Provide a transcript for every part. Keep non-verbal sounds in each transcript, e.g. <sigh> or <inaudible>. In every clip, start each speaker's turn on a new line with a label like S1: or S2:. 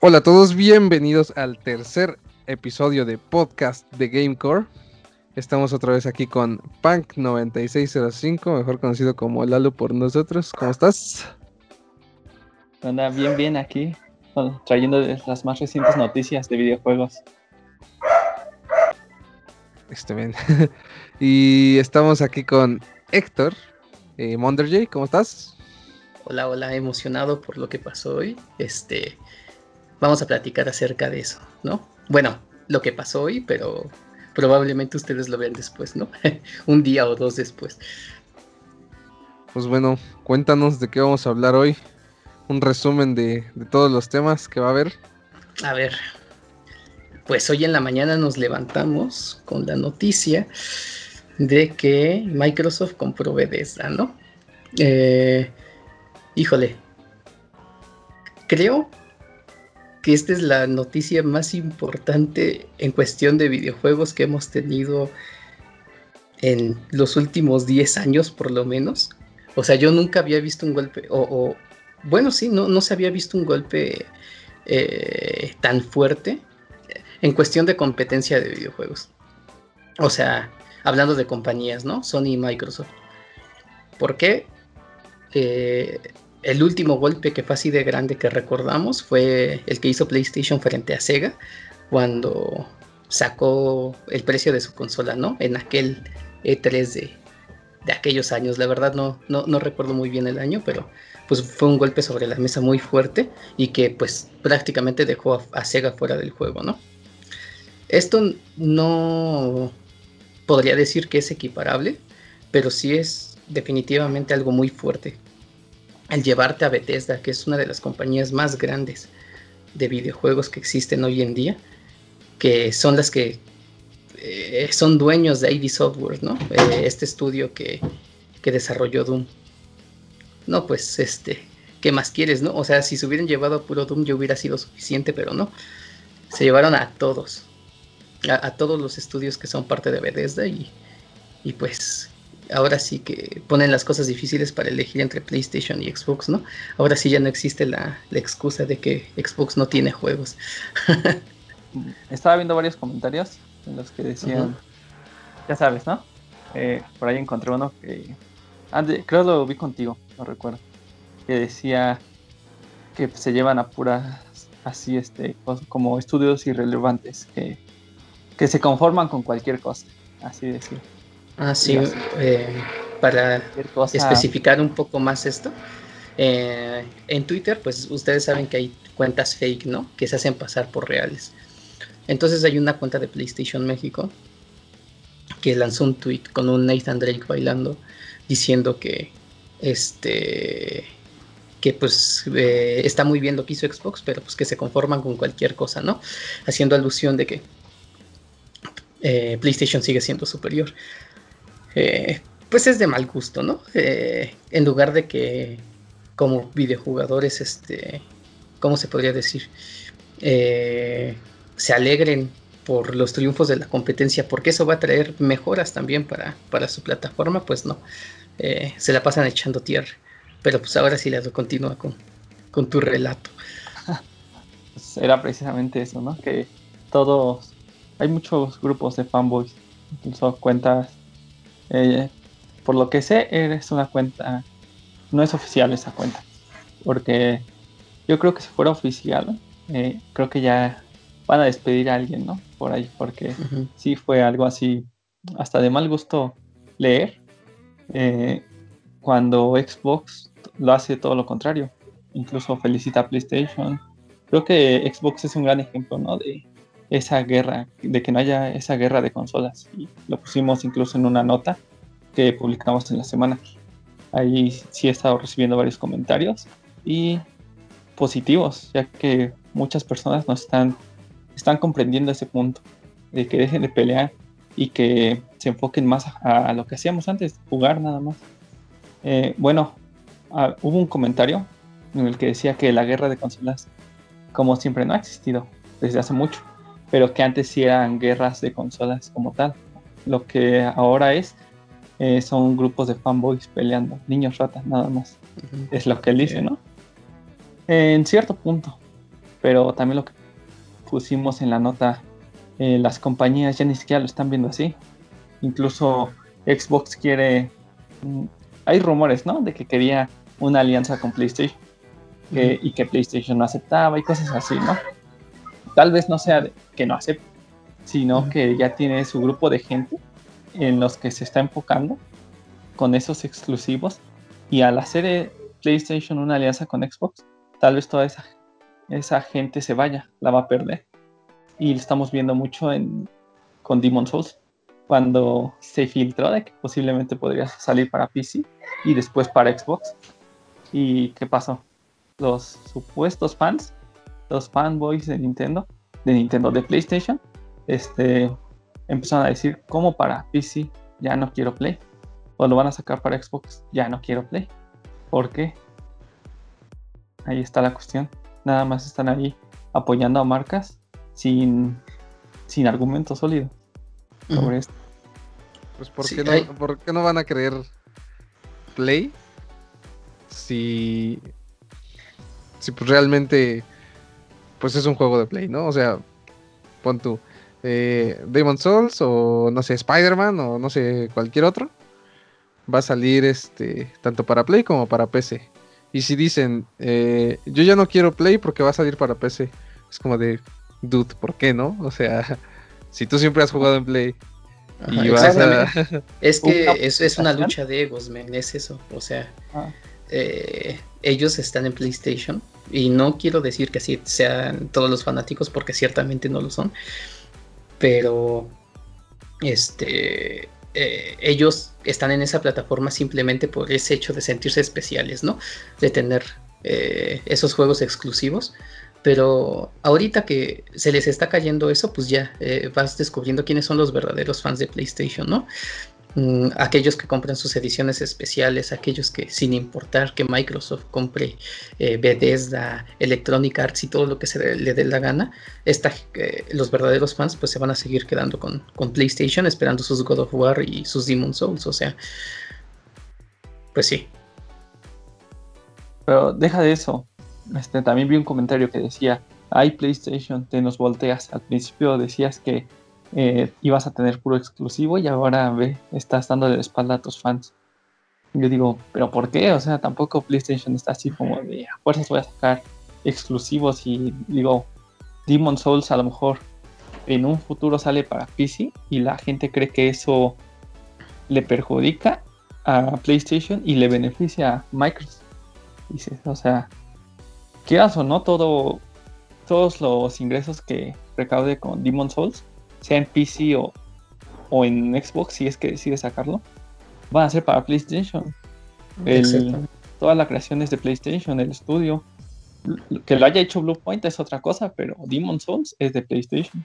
S1: Hola a todos, bienvenidos al tercer episodio de podcast de Gamecore. Estamos otra vez aquí con Punk9605, mejor conocido como Lalo por nosotros. ¿Cómo estás?
S2: Anda bien, bien aquí, trayendo las más recientes noticias de videojuegos.
S1: Este bien. <laughs> y estamos aquí con Héctor eh, Monderjay, ¿cómo estás?
S3: Hola, hola, emocionado por lo que pasó hoy. Este, vamos a platicar acerca de eso, ¿no? Bueno, lo que pasó hoy, pero probablemente ustedes lo vean después, ¿no? <laughs> Un día o dos después.
S1: Pues bueno, cuéntanos de qué vamos a hablar hoy. Un resumen de, de todos los temas que va a haber.
S3: A ver, pues hoy en la mañana nos levantamos con la noticia de que Microsoft compró Bethesda, ¿no? Eh, híjole, creo que esta es la noticia más importante en cuestión de videojuegos que hemos tenido en los últimos 10 años por lo menos. O sea, yo nunca había visto un golpe, o, bueno, sí, no, no se había visto un golpe eh, tan fuerte en cuestión de competencia de videojuegos. O sea, hablando de compañías, ¿no? Sony y Microsoft. ¿Por qué? Eh, el último golpe que fue así de grande que recordamos fue el que hizo PlayStation frente a Sega cuando sacó el precio de su consola, ¿no? En aquel E3 de, aquellos años. La verdad no, no, no, recuerdo muy bien el año, pero pues fue un golpe sobre la mesa muy fuerte y que pues prácticamente dejó a Sega fuera del juego, ¿no? Esto no podría decir que es equiparable, pero sí es definitivamente algo muy fuerte. El llevarte a Bethesda, que es una de las compañías más grandes de videojuegos que existen hoy en día, que son las que eh, son dueños de ID Software, ¿no? Eh, este estudio que, que desarrolló Doom. No, pues este, ¿qué más quieres, no? O sea, si se hubieran llevado a puro Doom ya hubiera sido suficiente, pero no. Se llevaron a todos a, todos los estudios que son parte de Bethesda y, y pues ahora sí que ponen las cosas difíciles para elegir entre PlayStation y Xbox, ¿no? Ahora sí ya no existe la, excusa de que Xbox no tiene juegos. <laughs>
S2: Estaba viendo varios comentarios en los que decían, ya sabes, ¿no? Eh, por ahí encontré uno que, creo lo vi contigo, no recuerdo, que decía que se llevan a puras, así, este, como estudios irrelevantes, que que se conforman con cualquier cosa, así decir.
S3: Ah, sí, eh, para especificar un poco más esto. Eh, en Twitter, pues ustedes saben que hay cuentas fake, ¿no? Que se hacen pasar por reales. Entonces hay una cuenta de PlayStation México que lanzó un tweet con un Nathan Drake bailando diciendo que este que pues eh, está muy bien lo que hizo Xbox, pero pues que se conforman con cualquier cosa, ¿no? Haciendo alusión de que eh, PlayStation sigue siendo superior. Eh, pues es de mal gusto, ¿no? Eh, en lugar de que como videojugadores, este, ¿cómo se podría decir? se alegren por los triunfos de la competencia, porque eso va a traer mejoras también para, para su plataforma, pues no, se la pasan echando tierra. Pero pues ahora sí la continúa con, con tu relato. <laughs>
S2: Era precisamente eso, ¿no? Que todos hay muchos grupos de fanboys, incluso cuentas. Eh, por lo que sé, eres una cuenta. No es oficial esa cuenta. Porque yo creo que si fuera oficial, eh, creo que ya van a despedir a alguien, ¿no? Por ahí, porque sí fue algo así, hasta de mal gusto leer. Eh, cuando Xbox lo hace todo lo contrario. Incluso felicita a PlayStation. Creo que Xbox es un gran ejemplo, ¿no? De, esa guerra, de que no haya esa guerra de consolas. Y lo pusimos incluso en una nota que publicamos en la semana. Ahí sí he estado recibiendo varios comentarios y positivos, ya que muchas personas nos están, están comprendiendo ese punto, de que dejen de pelear y que se enfoquen más a, lo que hacíamos antes, jugar nada más. Eh, bueno, ah, hubo un comentario en el que decía que la guerra de consolas, como siempre, no ha existido desde hace mucho pero que antes sí eran guerras de consolas como tal. Lo que ahora es eh, son grupos de fanboys peleando, niños ratas nada más. Es lo que él dice, ¿no? En cierto punto. pero también lo que pusimos en la nota, eh, las compañías ya ni siquiera lo están viendo así. Incluso Xbox quiere, mm, hay rumores, ¿no? De que quería una alianza con PlayStation y que PlayStation no aceptaba y cosas así, ¿no? Tal vez no sea que no acepte, sino que ya tiene su grupo de gente en los que se está enfocando con esos exclusivos y al hacer eh, PlayStation una alianza con Xbox, tal vez toda esa, esa gente se vaya, la va a perder. Y lo estamos viendo mucho en, con Demon Souls, cuando se filtró de que posiblemente podría salir para PC y después para Xbox. ¿Y qué pasó? Los supuestos fans, los fanboys de Nintendo, de Nintendo, de PlayStation, este, empezaron a decir, ¿cómo para PC ya no quiero Play? O lo van a sacar para Xbox, ya no quiero Play. ¿Por qué? Ahí está la cuestión. Nada más están ahí apoyando a marcas sin, sin argumento sólido sobre esto.
S1: Pues ¿por, qué no, ¿por qué no van a creer Play si, si pues realmente pues es un juego de Play, ¿no? O sea, pon tú eh, Demon Souls o no sé, Spider-Man o no sé, cualquier otro va a salir este tanto para Play como para PC. Y si dicen, eh, yo ya no quiero Play porque va a salir para PC, es como de, dude, ¿por qué no? O sea, <laughs> si tú siempre has jugado en Play. y vas
S3: a... <laughs> Es que es, es, una lucha de egos, men, es eso. O sea, ah. eh, ellos están en PlayStation y no quiero decir que así sean todos los fanáticos porque ciertamente no lo son, pero este eh, ellos están en esa plataforma simplemente por ese hecho de sentirse especiales, ¿no? De tener eh, esos juegos exclusivos. Pero ahorita que se les está cayendo eso, pues ya eh, vas descubriendo quiénes son los verdaderos fans de PlayStation, ¿no? Mm, aquellos que compran sus ediciones especiales, aquellos que sin importar que Microsoft compre eh, Bethesda, Electronic Arts y todo lo que se le dé la gana, eh, los verdaderos fans pues se van a seguir quedando con, con, PlayStation esperando sus God of War y sus Demon Souls, o sea, pues sí.
S2: Pero deja de eso, este, también vi un comentario que decía, hay PlayStation, te nos volteas, al principio decías que eh, ibas a tener puro exclusivo y ahora ve, estás dando la espalda a tus fans. Yo digo, ¿pero por qué? O sea, tampoco PlayStation está así como de a fuerzas voy a sacar exclusivos y digo, Demon Souls a lo mejor en un futuro sale para PC y la gente cree que eso le perjudica a PlayStation y le beneficia a Microsoft. Dices, o sea, quieras o no, todo, todos los ingresos que recaude con Demon Souls sea en PC o, o en Xbox, si es que decide sacarlo, van a ser para PlayStation. todas las creaciones de PlayStation, el estudio. Que lo haya hecho Bluepoint es otra cosa, pero Demon Souls es de PlayStation.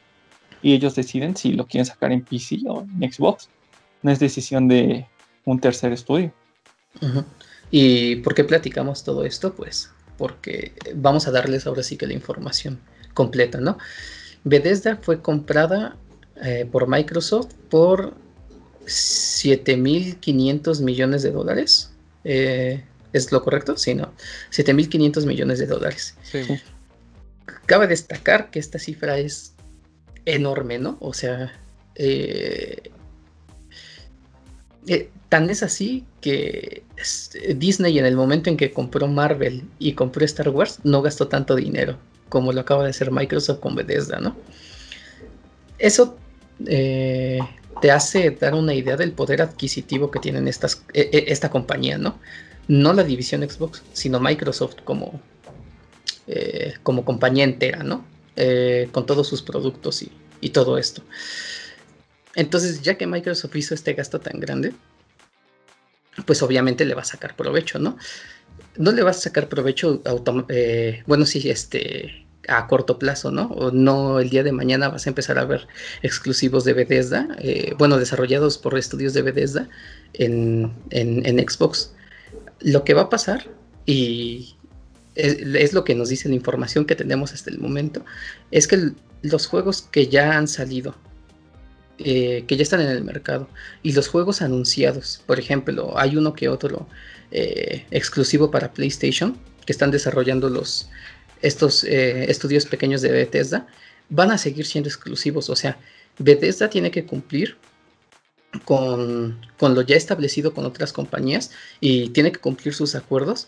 S2: Y ellos deciden si lo quieren sacar en PC o en Xbox. No es decisión de un tercer estudio.
S3: ¿Y por qué platicamos todo esto? Pues porque vamos a darles ahora sí que la información completa, ¿no? Bethesda fue comprada eh, por Microsoft por 7.500 millones de dólares. Eh, ¿Es lo correcto? Sí, no. 7.500 millones de dólares. Sí. Cabe destacar que esta cifra es enorme, ¿no? O sea, eh, tan es así que Disney en el momento en que compró Marvel y compró Star Wars no gastó tanto dinero como lo acaba de hacer Microsoft con Bethesda, ¿no? Eso eh, te hace dar una idea del poder adquisitivo que tienen estas, e, e, esta compañía, ¿no? No la división Xbox, sino Microsoft como, eh, como compañía entera, ¿no? Eh, con todos sus productos y, todo esto. Entonces, ya que Microsoft hizo este gasto tan grande, pues obviamente le va a sacar provecho, ¿no? No le va a sacar provecho, bueno, sí, este, a corto plazo, ¿no? O no el día de mañana vas a empezar a ver exclusivos de Bethesda, eh, bueno, desarrollados por estudios de Bethesda en, Xbox. Lo que va a pasar, y es, lo que nos dice la información que tenemos hasta el momento, es que los juegos que ya han salido, eh, que ya están en el mercado, y los juegos anunciados, por ejemplo, hay uno que otro eh, exclusivo para PlayStation, que están desarrollando los estos eh, estudios pequeños de Bethesda van a seguir siendo exclusivos. O sea, Bethesda tiene que cumplir con, con, lo ya establecido con otras compañías y tiene que cumplir sus acuerdos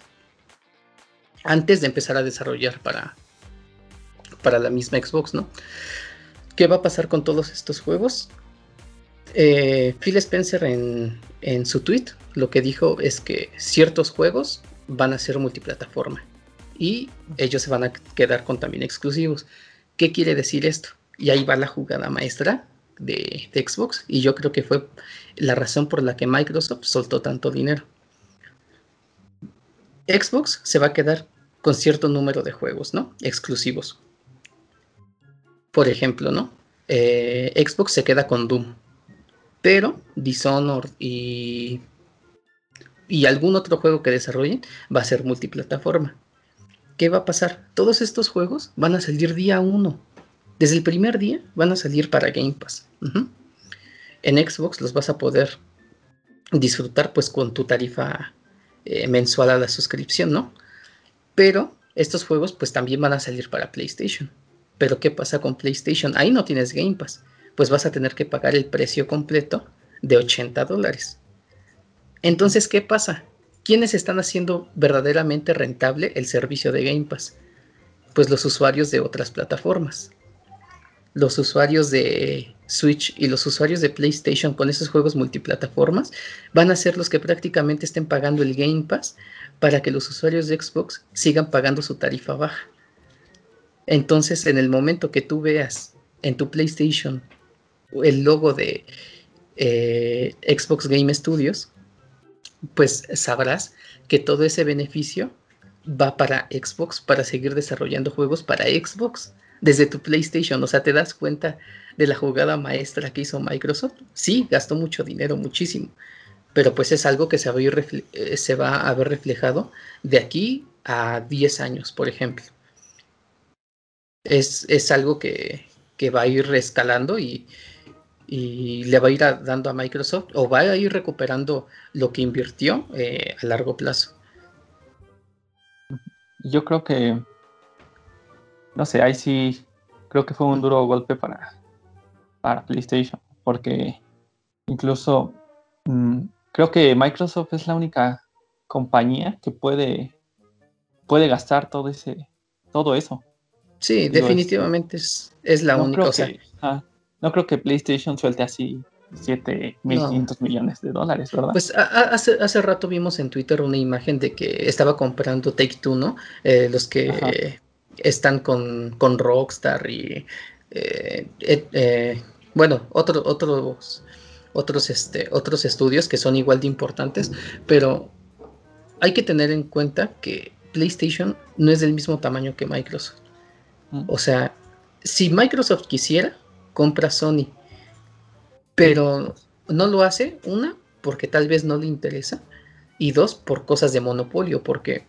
S3: antes de empezar a desarrollar para, para la misma Xbox, ¿no? ¿Qué va a pasar con todos estos juegos? Eh, Phil Spencer en, en su tweet lo que dijo es que ciertos juegos van a ser multiplataforma y ellos se van a quedar con también exclusivos. ¿Qué quiere decir esto? Y ahí va la jugada maestra de, Xbox y yo creo que fue la razón por la que Microsoft soltó tanto dinero. Xbox se va a quedar con cierto número de juegos, ¿no? Exclusivos. Por ejemplo, ¿no? Eh, Xbox se queda con Doom. Pero Dishonored y, y algún otro juego que desarrollen va a ser multiplataforma. ¿Qué va a pasar? Todos estos juegos van a salir día 1. Desde el primer día van a salir para Game Pass. En Xbox los vas a poder disfrutar pues con tu tarifa eh, mensual a la suscripción, ¿no? Pero estos juegos pues también van a salir para PlayStation. Pero ¿qué pasa con PlayStation? Ahí no tienes Game Pass. Pues vas a tener que pagar el precio completo de 80 dólares. Entonces, ¿qué pasa? ¿Quiénes están haciendo verdaderamente rentable el servicio de Game Pass? Pues los usuarios de otras plataformas. Los usuarios de Switch y los usuarios de PlayStation con esos juegos multiplataformas van a ser los que prácticamente estén pagando el Game Pass para que los usuarios de Xbox sigan pagando su tarifa baja. Entonces, en el momento que tú veas en tu PlayStation el logo de eh, Xbox Game Studios, pues sabrás que todo ese beneficio va para Xbox, para seguir desarrollando juegos para Xbox desde tu PlayStation. O sea, te das cuenta de la jugada maestra que hizo Microsoft. Sí, gastó mucho dinero, muchísimo. Pero pues es algo que se va a, eh, se va a ver reflejado de aquí a 10 años, por ejemplo. Es, es algo que, que va a ir escalando y, y le va a ir dando a Microsoft o va a ir recuperando lo que invirtió eh, a largo plazo.
S2: Yo creo que, no sé, ahí sí creo que fue un duro golpe para, para PlayStation, porque incluso mm, creo que Microsoft es la única compañía que puede, puede gastar todo ese, todo eso.
S3: Sí, definitivamente es, es, la única.
S2: No creo que PlayStation suelte así 7.500 millones de dólares, ¿verdad?
S3: Pues hace, hace rato vimos en Twitter una imagen de que estaba comprando Take Two, ¿no? Eh, los que están con, con, Rockstar y, eh, eh, bueno, otros otros, otros, este, otros estudios que son igual de importantes, pero hay que tener en cuenta que PlayStation no es del mismo tamaño que Microsoft. Mm. O sea, si Microsoft quisiera, compra Sony. Pero no lo hace, una, porque tal vez no le interesa, y dos, por cosas de monopolio, porque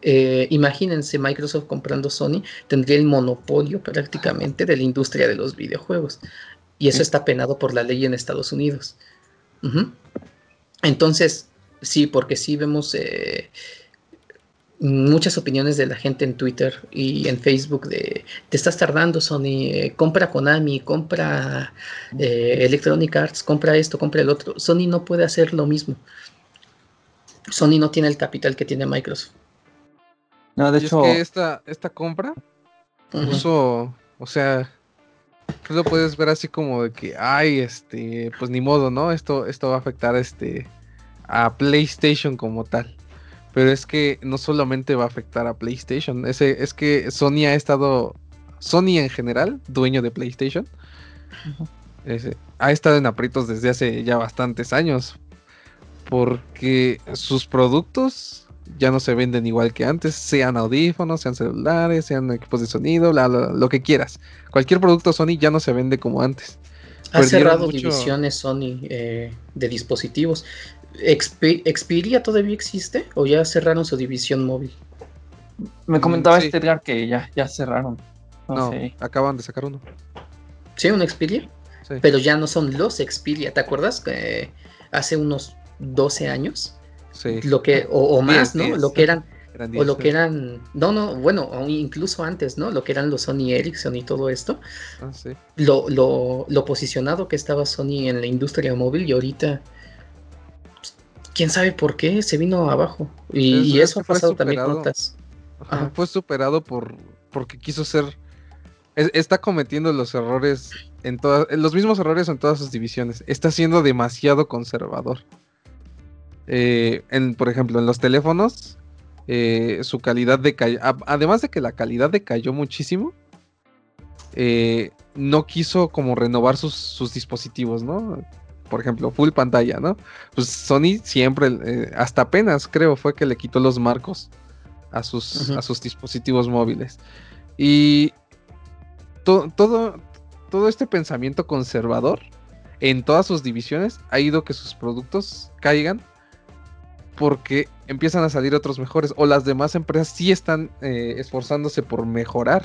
S3: eh, imagínense Microsoft comprando Sony, tendría el monopolio prácticamente de la industria de los videojuegos. Y eso está penado por la ley en Estados Unidos. Entonces, sí, porque sí vemos eh, muchas opiniones de la gente en Twitter y en Facebook de te estás tardando Sony, eh, compra Konami, compra eh, Electronic Arts, compra esto, compra el otro. Sony no puede hacer lo mismo. Sony no tiene el capital que tiene Microsoft.
S1: No, de hecho, es que esta, esta compra puso, o sea, tú lo puedes ver así como de que, ay, este, pues ni modo, ¿no? Esto, esto va a afectar este a PlayStation como tal. Pero es que no solamente va a afectar a PlayStation, ese, es que Sony ha estado, Sony en general, dueño de PlayStation, ha estado en aprietos desde hace ya bastantes años. Porque sus productos ya no se venden igual que antes, sean audífonos, sean celulares, sean equipos de sonido, lo que quieras. Cualquier producto Sony ya no se vende como antes.
S3: Ha cerrado divisiones Sony eh, de dispositivos. ¿Xperia todavía existe o ya cerraron su división móvil?
S2: Me comentaba este Edgar que ya, ya cerraron.
S1: No, acaban de sacar uno.
S3: ¿Sí? ¿Un Xperia? Sí. Pero ya no son los Xperia, ¿te acuerdas? Que hace unos 12 años. Sí. Lo que, o, más, ¿no? Lo que eran o lo que eran, no, no, bueno, incluso antes, ¿no? Lo que eran los Sony Ericsson y todo esto. Ah, sí. lo, lo, lo, posicionado que estaba Sony en la industria móvil y ahorita, quién sabe por qué, se vino abajo. Y, eso ha pasado también con otras.
S1: Fue superado por porque quiso ser está cometiendo los errores en todas, los mismos errores en todas sus divisiones. Está siendo demasiado conservador. Eh, en, por ejemplo, en los teléfonos, eh, su calidad decayó. Además de que la calidad decayó muchísimo, eh, no quiso como renovar sus, dispositivos, ¿no? Por ejemplo, full pantalla, ¿no? Pues Sony siempre, hasta apenas creo, fue que le quitó los marcos a sus, a sus dispositivos móviles. Y todo, todo este pensamiento conservador en todas sus divisiones ha ido que sus productos caigan porque empiezan a salir otros mejores o las demás empresas sí están eh, esforzándose por mejorar,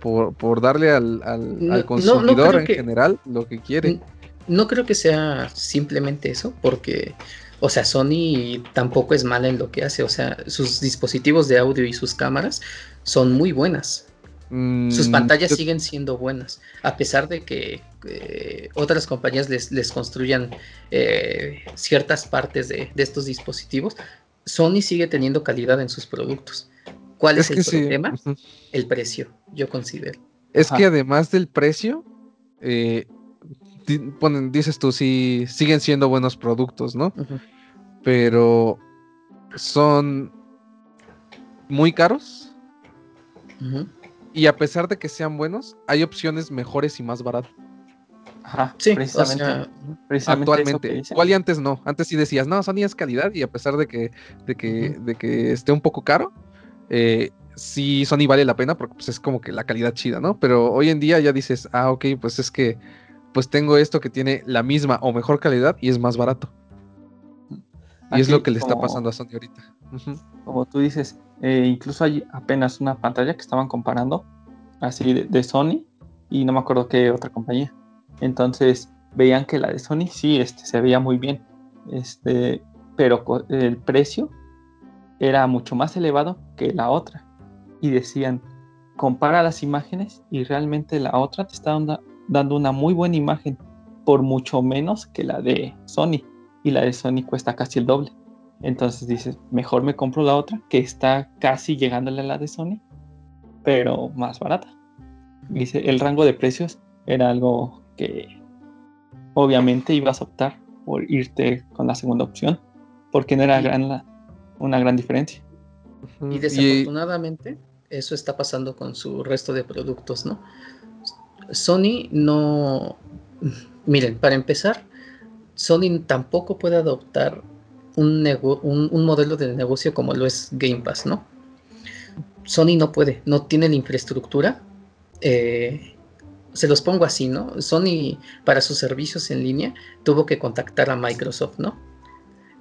S1: por, darle al, consumidor en general lo que quiere.
S3: No creo que sea simplemente eso, porque, o sea, Sony tampoco es mala en lo que hace, o sea, sus dispositivos de audio y sus cámaras son muy buenas. Sus mm, pantallas siguen siendo buenas, a pesar de que eh, otras compañías les, construyan eh, ciertas partes de, estos dispositivos. Sony sigue teniendo calidad en sus productos. ¿Cuál es, el problema? El precio, yo considero.
S1: Es que además del precio, eh, dices tú, sí, siguen siendo buenos productos, ¿no? Pero son muy caros. Y a pesar de que sean buenos, hay opciones mejores y más baratas.
S2: Ajá, sí, precisamente.
S1: actualmente. Igual y antes no. Antes sí decías, no, Sony es calidad y a pesar de que, de que, de que esté un poco caro, eh, sí Sony vale la pena porque pues, es como que la calidad chida, ¿no? Pero hoy en día ya dices, ah, ok, pues es que pues tengo esto que tiene la misma o mejor calidad y es más barato. y es lo que le está pasando a Sony ahorita.
S2: Como tú dices, eh, incluso hay apenas una pantalla que estaban comparando, así de, Sony, y no me acuerdo qué otra compañía. Entonces veían que la de Sony sí este, se veía muy bien, este, pero el precio era mucho más elevado que la otra. Y decían, compara las imágenes y realmente la otra te está dando una muy buena imagen por mucho menos que la de Sony. Y la de Sony cuesta casi el doble. Entonces dices, mejor me compro la otra, que está casi llegándole a la de Sony, pero más barata. Dice, el rango de precios era algo que obviamente ibas a optar por irte con la segunda opción, porque no era gran una gran diferencia.
S3: Y desafortunadamente, eso está pasando con su resto de productos, ¿no? Sony no. Miren, para empezar, Sony tampoco puede adoptar un, modelo de negocio como lo es Game Pass, ¿no? Sony no puede, no tiene la infraestructura. Eh, se los pongo así, ¿no? Sony para sus servicios en línea tuvo que contactar a Microsoft, ¿no?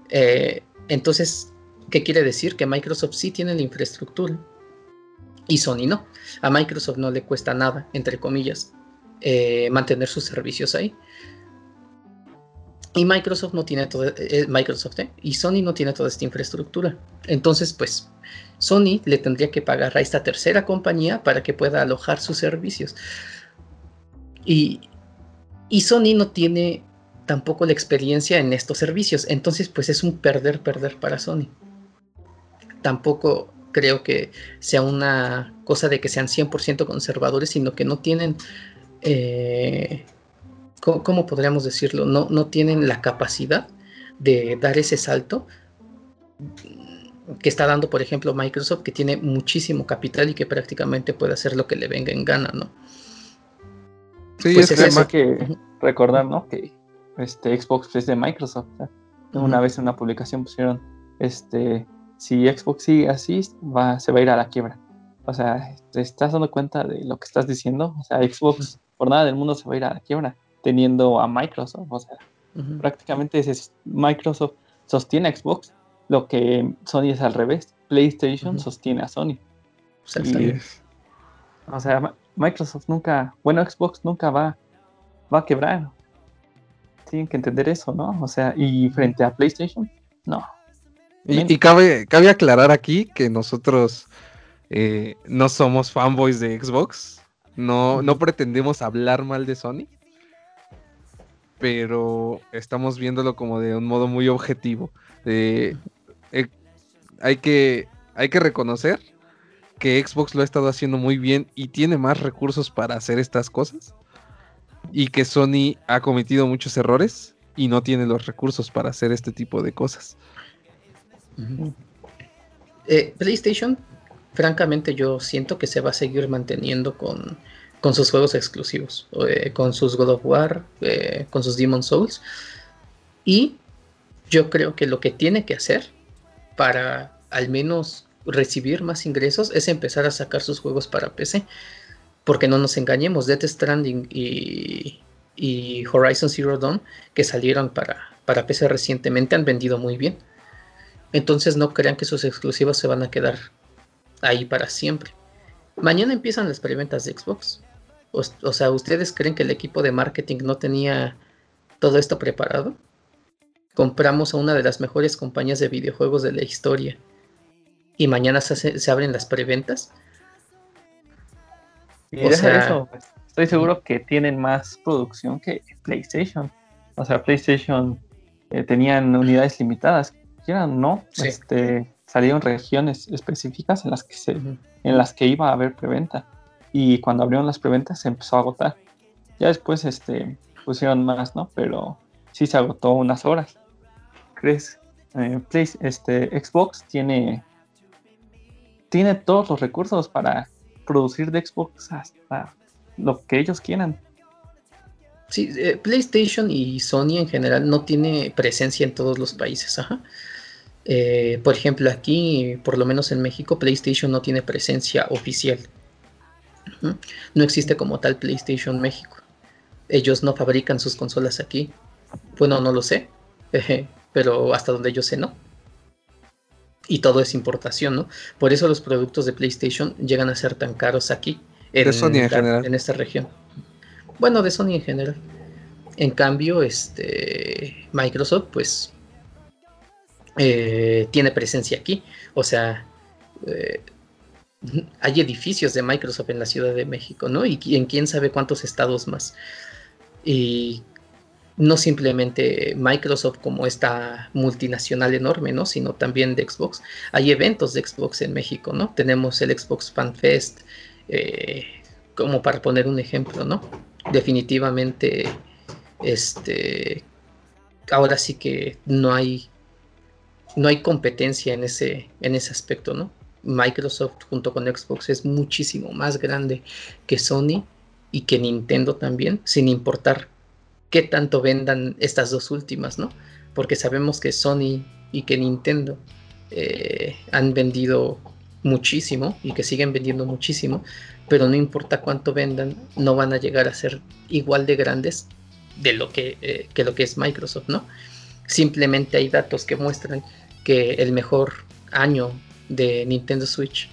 S3: Eh, entonces, ¿qué quiere decir? Que Microsoft sí tiene la infraestructura y Sony no. A Microsoft no le cuesta nada, entre comillas, eh, mantener sus servicios ahí. Y Microsoft no tiene todo, eh, Microsoft, ¿eh? y Sony no tiene toda esta infraestructura. Entonces, pues, Sony le tendría que pagar a esta tercera compañía para que pueda alojar sus servicios. Y, y Sony no tiene tampoco la experiencia en estos servicios. Entonces, pues es un perder, perder para Sony. Tampoco creo que sea una cosa de que sean 100% conservadores, sino que no tienen eh, ¿cómo, podríamos decirlo? No, no tienen la capacidad de dar ese salto que está dando, por ejemplo, Microsoft, que tiene muchísimo capital y que prácticamente puede hacer lo que le venga en gana, ¿no?
S2: Sí, pues es, es que recordar, ¿no? Que este Xbox es de Microsoft. Una vez en una publicación pusieron, este, si Xbox sigue así, va, se va a ir a la quiebra. O sea, ¿te estás dando cuenta de lo que estás diciendo? O sea, Xbox por nada del mundo se va a ir a la quiebra teniendo a Microsoft. O sea, prácticamente es, Microsoft sostiene Xbox, lo que Sony es al revés. PlayStation sostiene a Sony. o sea, Microsoft nunca, bueno, Xbox nunca va, va a quebrar. Tienen que entender eso, ¿no? O sea, y frente a PlayStation, no.
S1: Y, cabe, cabe aclarar aquí que nosotros eh, no somos fanboys de Xbox. No, no pretendemos hablar mal de Sony. Pero estamos viéndolo como de un modo muy objetivo. Eh, hay, que, hay que reconocer que Xbox lo ha estado haciendo muy bien y tiene más recursos para hacer estas cosas. Y que Sony ha cometido muchos errores y no tiene los recursos para hacer este tipo de cosas.
S3: Eh, PlayStation, francamente, yo siento que se va a seguir manteniendo con, con sus juegos exclusivos, eh, con sus God of War, eh, con sus Demon Souls. Y yo creo que lo que tiene que hacer para al menos recibir más ingresos es empezar a sacar sus juegos para PC. Porque no nos engañemos, Death Stranding y, y Horizon Zero Dawn, que salieron para, para PC recientemente, han vendido muy bien. Entonces no crean que sus exclusivas se van a quedar ahí para siempre. Mañana empiezan las preventas de Xbox. O, sea, ¿ustedes creen que el equipo de marketing no tenía todo esto preparado? Compramos a una de las mejores compañías de videojuegos de la historia y mañana se, abren las preventas.
S2: Y eso, pues, estoy seguro que tienen más producción que PlayStation. O sea, PlayStation eh, tenían unidades limitadas, quieran no, este, salieron regiones específicas en las que se, en las que iba a haber preventa. Y cuando abrieron las preventas se empezó a agotar. Ya después este, pusieron más, ¿no? Pero sí se agotó unas horas. ¿Crees? Eh, este, Xbox tiene, tiene todos los recursos para producir de Xbox hasta lo que ellos quieran.
S3: Sí, eh, PlayStation y Sony en general no tiene presencia en todos los países. Eh, por ejemplo, aquí, por lo menos en México, PlayStation no tiene presencia oficial. No existe como tal PlayStation México. Ellos no fabrican sus consolas aquí. Bueno, no lo sé, <laughs> pero hasta donde yo sé no. Y todo es importación, ¿no? Por eso los productos de PlayStation llegan a ser tan caros aquí
S1: en, de Sony en, general.
S3: en esta región. Bueno, de Sony en general. En cambio, este Microsoft, pues, eh, tiene presencia aquí. O sea, eh, <laughs> hay edificios de Microsoft en la Ciudad de México, ¿no? Y en quién sabe cuántos estados más. Y no simplemente Microsoft como esta multinacional enorme, ¿no? Sino también de Xbox. Hay eventos de Xbox en México, ¿no? Tenemos el Xbox Fan Fest, eh, como para poner un ejemplo, ¿no? Definitivamente, este, ahora sí que no hay, no hay competencia en ese, en ese aspecto, ¿no? Microsoft junto con Xbox es muchísimo más grande que Sony y que Nintendo también, sin importar qué tanto vendan estas dos últimas, ¿no? Porque sabemos que Sony y que Nintendo eh, han vendido muchísimo y que siguen vendiendo muchísimo, pero no importa cuánto vendan, no van a llegar a ser igual de grandes de lo que, eh, que lo que es Microsoft, ¿no? Simplemente hay datos que muestran que el mejor año de Nintendo Switch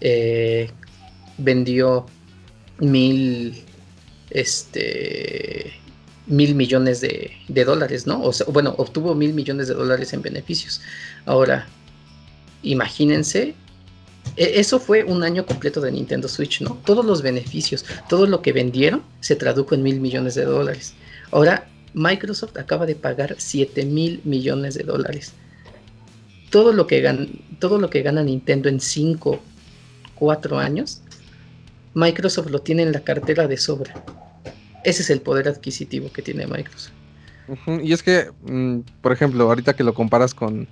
S3: eh, vendió mil este mil millones de, de, dólares, ¿no? O sea, bueno, obtuvo mil millones de dólares en beneficios. Ahora, imagínense eso fue un año completo de Nintendo Switch, ¿no? Todos los beneficios, todo lo que vendieron se tradujo en mil millones de dólares. Ahora, Microsoft acaba de pagar 7 mil millones de dólares. Todo lo que, gana, todo lo que gana Nintendo en 5, 4 años, Microsoft lo tiene en la cartera de sobra. Ese es el poder adquisitivo que tiene Microsoft.
S1: Y es que, mm, por ejemplo, ahorita que lo comparas con,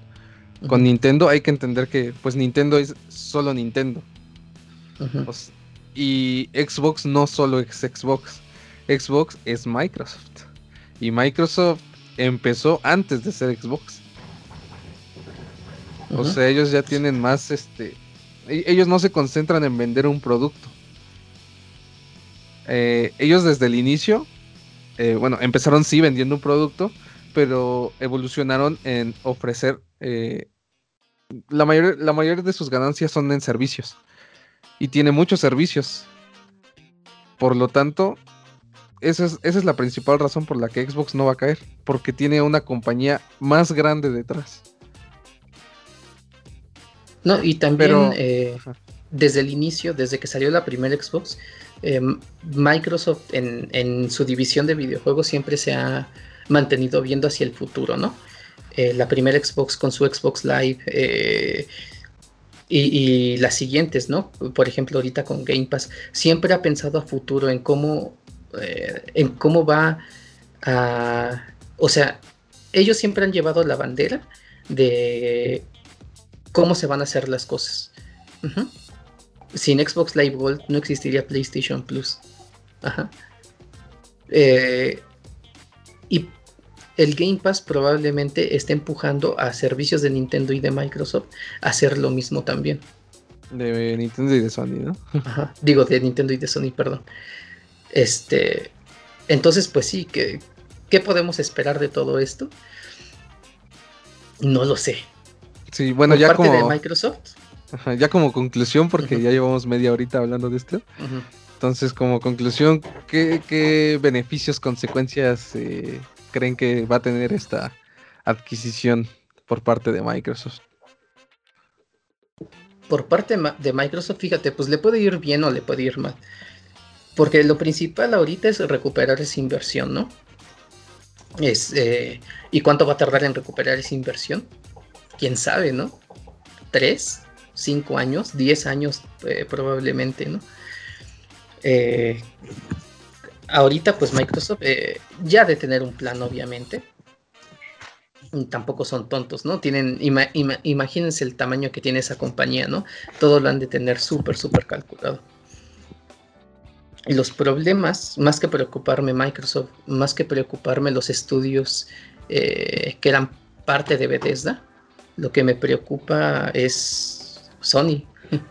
S1: con Nintendo hay que entender que pues Nintendo es solo Nintendo. y Xbox no solo es Xbox. Xbox es Microsoft. Y Microsoft empezó antes de ser Xbox. O sea, ellos ya tienen más este. E-, ellos no se concentran en vender un producto. Eh, ellos desde el inicio, eh, bueno, empezaron sí vendiendo un producto, pero evolucionaron en ofrecer eh, la, mayor, la mayoría de sus ganancias son en servicios y tiene muchos servicios. Por lo tanto, esa es, esa es la principal razón por la que Xbox no va a caer, porque tiene una compañía más grande detrás.
S3: No, y también eh, desde el inicio, desde que salió la primera Xbox, eh, Microsoft en, su división de videojuegos siempre se ha mantenido viendo hacia el futuro, ¿no? Eh, la primera Xbox con su Xbox Live y, y, las siguientes, ¿no? Por ejemplo, ahorita con Game Pass, siempre ha pensado a futuro en cómo, en cómo va a... O sea, ellos siempre han llevado la bandera de cómo se van a hacer las cosas. Sin Xbox Live Gold no existiría PlayStation Plus. Eh, y el Game Pass probablemente esté empujando a servicios de Nintendo y de Microsoft a hacer lo mismo también.
S1: De Nintendo y de Sony, ¿no?
S3: Digo, de Nintendo y de Sony, perdón. Este. Entonces, pues sí, que, ¿qué podemos esperar de todo esto? No lo sé.
S1: Sí, bueno, ya
S3: parte
S1: como.
S3: de Microsoft?
S1: ya como conclusión, porque ya llevamos media horita hablando de esto. Entonces, como conclusión, ¿qué, beneficios, consecuencias eh, creen que va a tener esta adquisición por parte de Microsoft?
S3: Por parte de Microsoft, fíjate, pues le puede ir bien o le puede ir mal. Porque lo principal ahorita es recuperar esa inversión, ¿no? Es, eh, ¿Y cuánto va a tardar en recuperar esa inversión? quién sabe, ¿no? ¿Tres? ¿Cinco años? ¿Diez años eh, probablemente, ¿no? Eh, ahorita pues Microsoft eh, ya de tener un plan obviamente. Tampoco son tontos, ¿no? Tienen, imagínense el tamaño que tiene esa compañía, ¿no? Todo lo han de tener súper, súper calculado. Y los problemas, más que preocuparme Microsoft, más que preocuparme los estudios que eran parte de Bethesda, lo que me preocupa es Sony. <laughs>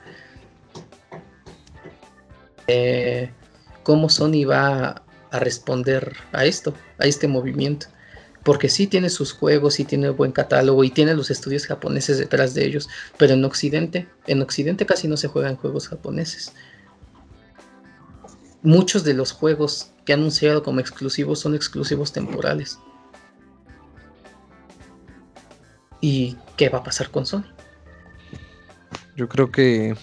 S3: Eh, ¿Cómo Sony va a responder a esto, a este movimiento? Porque sí tiene sus juegos, sí tiene buen catálogo y tiene los estudios japoneses detrás de ellos, pero en Occidente, en Occidente casi no se juegan juegos japoneses. Muchos de los juegos que han anunciado como exclusivos son exclusivos temporales. ¿Y qué va a pasar con Sony?
S1: Yo creo que.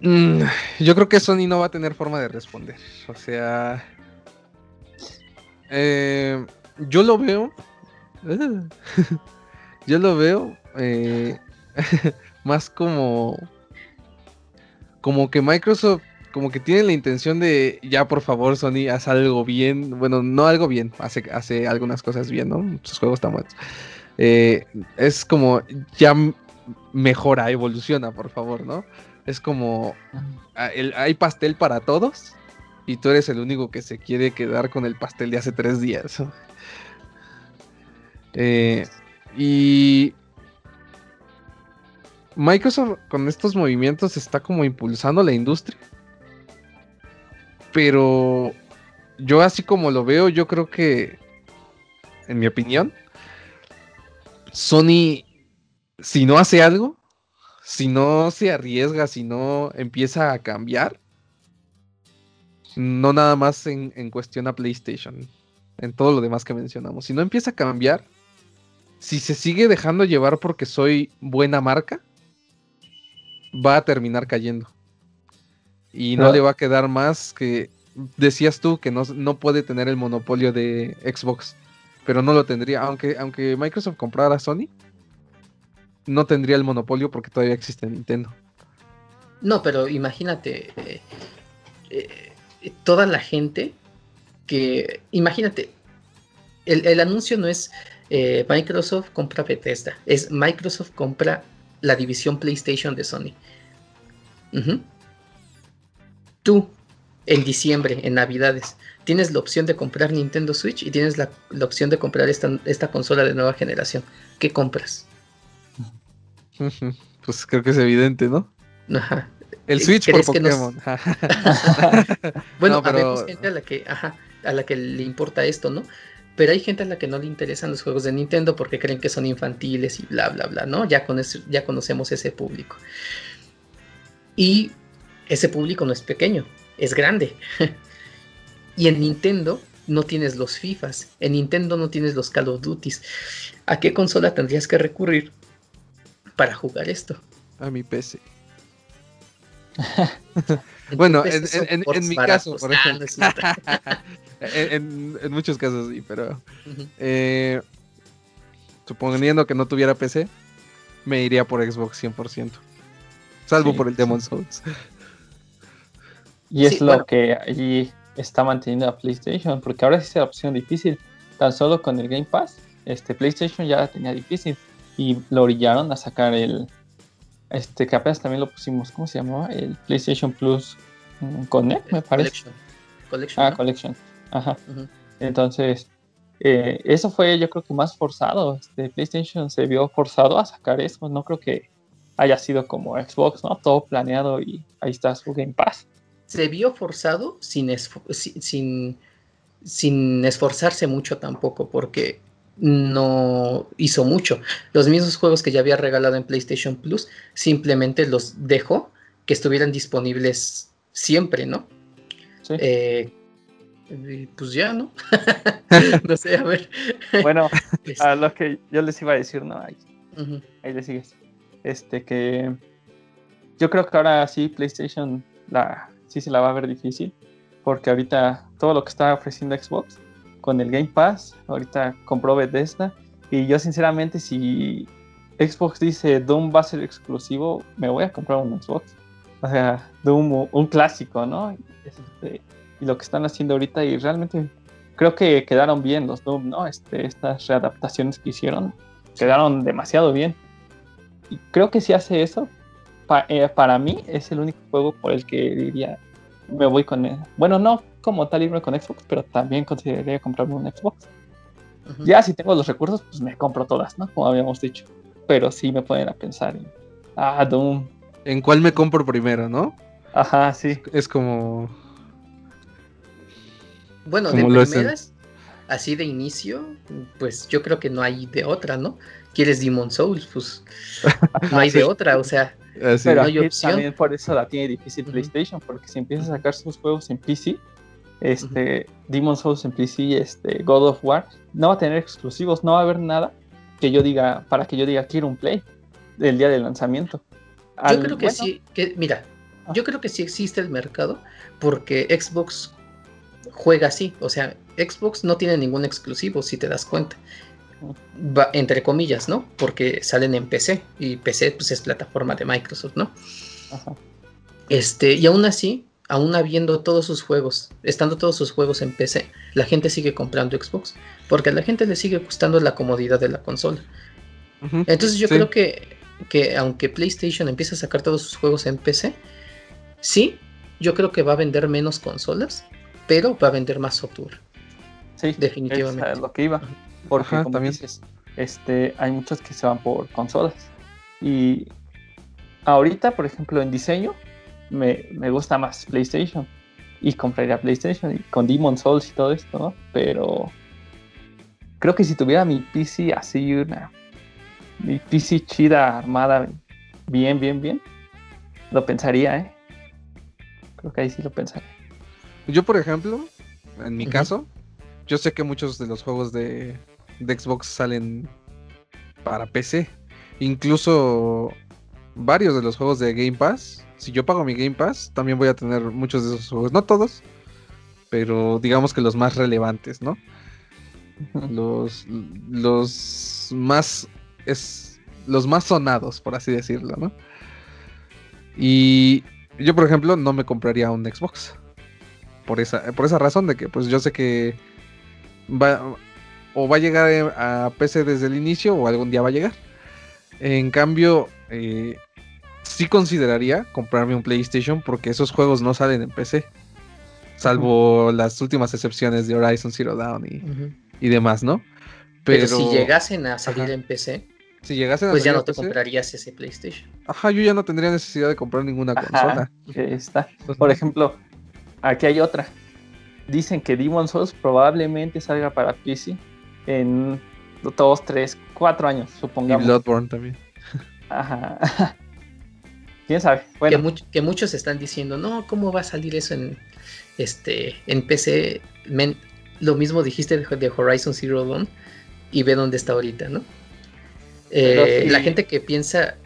S1: Mm, yo creo que Sony no va a tener forma de responder. O sea. Eh, yo lo veo. <laughs> yo lo veo. Eh, <laughs> más como. Como que Microsoft como que tiene la intención de, ya por favor, Sony, haz algo bien. Bueno, no algo bien, hace, hace algunas cosas bien, ¿no? Sus juegos están buenos. Eh, es como, ya mejora, evoluciona, por favor, ¿no? Es como, ah, hay pastel para todos y tú eres el único que se quiere quedar con el pastel de hace tres días. <laughs> Eh, y Microsoft con estos movimientos está como impulsando la industria pero yo así como lo veo, yo creo que, en mi opinión, Sony, si no hace algo, si no se arriesga, si no empieza a cambiar, no nada más en, cuestión a PlayStation, en todo lo demás que mencionamos, si no empieza a cambiar, si se sigue dejando llevar porque soy buena marca, va a terminar cayendo. Y no le va a quedar más que decías tú que no, no, puede tener el monopolio de Xbox, pero no lo tendría, aunque, aunque Microsoft comprara Sony, no tendría el monopolio porque todavía existe Nintendo.
S3: No, pero imagínate, eh, eh, toda la gente que, imagínate, el, anuncio no es eh, Microsoft compra Bethesda, es Microsoft compra la división PlayStation de Sony tú en diciembre, en Navidades, tienes la opción de comprar Nintendo Switch y tienes la, opción de comprar esta, esta, consola de nueva generación. ¿Qué compras?
S1: Pues creo que es evidente, ¿no?
S3: Ajá.
S1: El Switch por Pokémon. <laughs> <laughs>
S3: bueno, no, gente a la que, a la que le importa esto, ¿no? Pero hay gente a la que no le interesan los juegos de Nintendo porque creen que son infantiles y bla, bla, bla, ¿no? Ya, con ya conocemos ese público. Y ese público no es pequeño, es grande. <laughs> y en Nintendo no tienes los FIFAs, en Nintendo no tienes los Call of Duties. ¿A qué consola tendrías que recurrir para jugar esto?
S1: A mi PC. <laughs> <laughs> bueno, en, mi caso, por ejemplo. <laughs> en, muchos casos sí, pero eh, suponiendo que no tuviera PC, me iría por Xbox 100%. Salvo por el Demon Souls.
S2: Y es lo que allí está manteniendo a PlayStation, porque ahora sí es la opción difícil. Tan solo con el Game Pass, este PlayStation ya la tenía difícil y lo orillaron a sacar el este que apenas también lo pusimos, ¿cómo se llamaba? El PlayStation Plus mm, Connect, me parece.
S3: Collection.
S2: ah, Collection. Ajá. Entonces, eh, eso fue yo creo que más forzado. Este, PlayStation se vio forzado a sacar eso. No creo que haya sido como Xbox, ¿no? Todo planeado y ahí está su Game Pass.
S3: Se vio forzado sin, sin, sin esforzarse mucho tampoco, porque no hizo mucho. Los mismos juegos que ya había regalado en PlayStation Plus, simplemente los dejó que estuvieran disponibles siempre, ¿no? Sí. Eh, pues ya, ¿no? <laughs> no sé, a ver.
S2: Bueno, este. a lo que yo les iba a decir, ¿no? Ahí, ahí le sigues. Este que yo creo que ahora sí PlayStation la, sí se la va a ver difícil. Porque ahorita todo lo que está ofreciendo Xbox con el Game Pass, ahorita compró Bethesda. Y yo sinceramente si Xbox dice Doom va a ser exclusivo, me voy a comprar un Xbox. O sea, Doom, un clásico, ¿no? Este, y lo que están haciendo ahorita y realmente creo que quedaron bien los Doom, ¿no? Este, estas readaptaciones que hicieron quedaron demasiado bien. Y creo que si hace eso, eh, para mí es el único juego por el que diría, me voy con. Bueno, no como tal irme con Xbox, pero también consideraría comprarme un Xbox. Ya si tengo los recursos, pues me compro todas, ¿no? Como habíamos dicho. Pero sí me pueden a pensar en, ah, Doom.
S1: ¿En cuál me compro primero, no?
S2: Ajá, sí.
S1: Es como
S3: bueno, de primeras, así de inicio, pues yo creo que no hay de otra, ¿no? ¿Quieres Demon Souls? Pues no hay de <laughs> otra, o sea,
S2: pero no hay opción. también por eso la tiene difícil PlayStation, porque si empieza a sacar sus juegos en PC, este, Demon Souls en PC, este, God of War, no va a tener exclusivos, no va a haber nada que yo diga, para que yo diga quiero un play del día del lanzamiento.
S3: yo creo que sí, que mira, ah. yo creo que sí existe el mercado, porque Xbox juega así. O sea, Xbox no tiene ningún exclusivo, si te das cuenta. Entre comillas, ¿no? Porque salen en PC y PC pues, es plataforma de Microsoft, ¿no? Este, y aún así, aún habiendo todos sus juegos, estando todos sus juegos en PC, la gente sigue comprando Xbox, porque a la gente le sigue gustando la comodidad de la consola. Entonces yo creo que, que aunque PlayStation empiece a sacar todos sus juegos en PC, sí, yo creo que va a vender menos consolas, pero va a vender más software.
S2: Sí, definitivamente. Es lo que iba. Porque también. Dices, este, hay muchos que se van por consolas. Y ahorita, por ejemplo, en diseño, me, gusta más PlayStation. Y compraría PlayStation y con Demon Souls y todo esto, ¿no? Pero creo que si tuviera mi PC así, una. Mi PC chida, armada, bien, bien, bien, lo pensaría, ¿eh? Creo que ahí sí lo pensaría.
S1: Yo, por ejemplo, en mi caso, yo sé que muchos de los juegos de, Xbox salen para PC. Incluso varios de los juegos de Game Pass. Si yo pago mi Game Pass, también voy a tener muchos de esos juegos. No todos, pero digamos que los más relevantes, ¿no? Los, los más es los más sonados, por así decirlo, ¿no? Y yo, por ejemplo, no me compraría un Xbox por esa, por esa razón de que pues yo sé que va o va a llegar a PC desde el inicio o algún día va a llegar. En cambio, eh, sí consideraría comprarme un PlayStation porque esos juegos no salen en PC. Salvo las últimas excepciones de Horizon Zero Dawn y, demás, ¿no?
S3: Pero... si llegasen a salir en PC,
S1: si llegasen
S3: pues ya no te comprarías ese PlayStation.
S1: Ajá, yo ya no tendría necesidad de comprar ninguna consola.
S2: está. Por ejemplo, Aquí hay otra. Dicen que Demon Souls probablemente salga para PC en dos, tres, cuatro años, supongamos.
S1: Y Bloodborne también.
S2: Ajá. <laughs> ¿Quién sabe?
S3: Que, muchos están diciendo, no, ¿cómo va a salir eso en, este, en PC? lo mismo dijiste de, Horizon Zero Dawn y ve dónde está ahorita, ¿no? Eh, la gente que piensa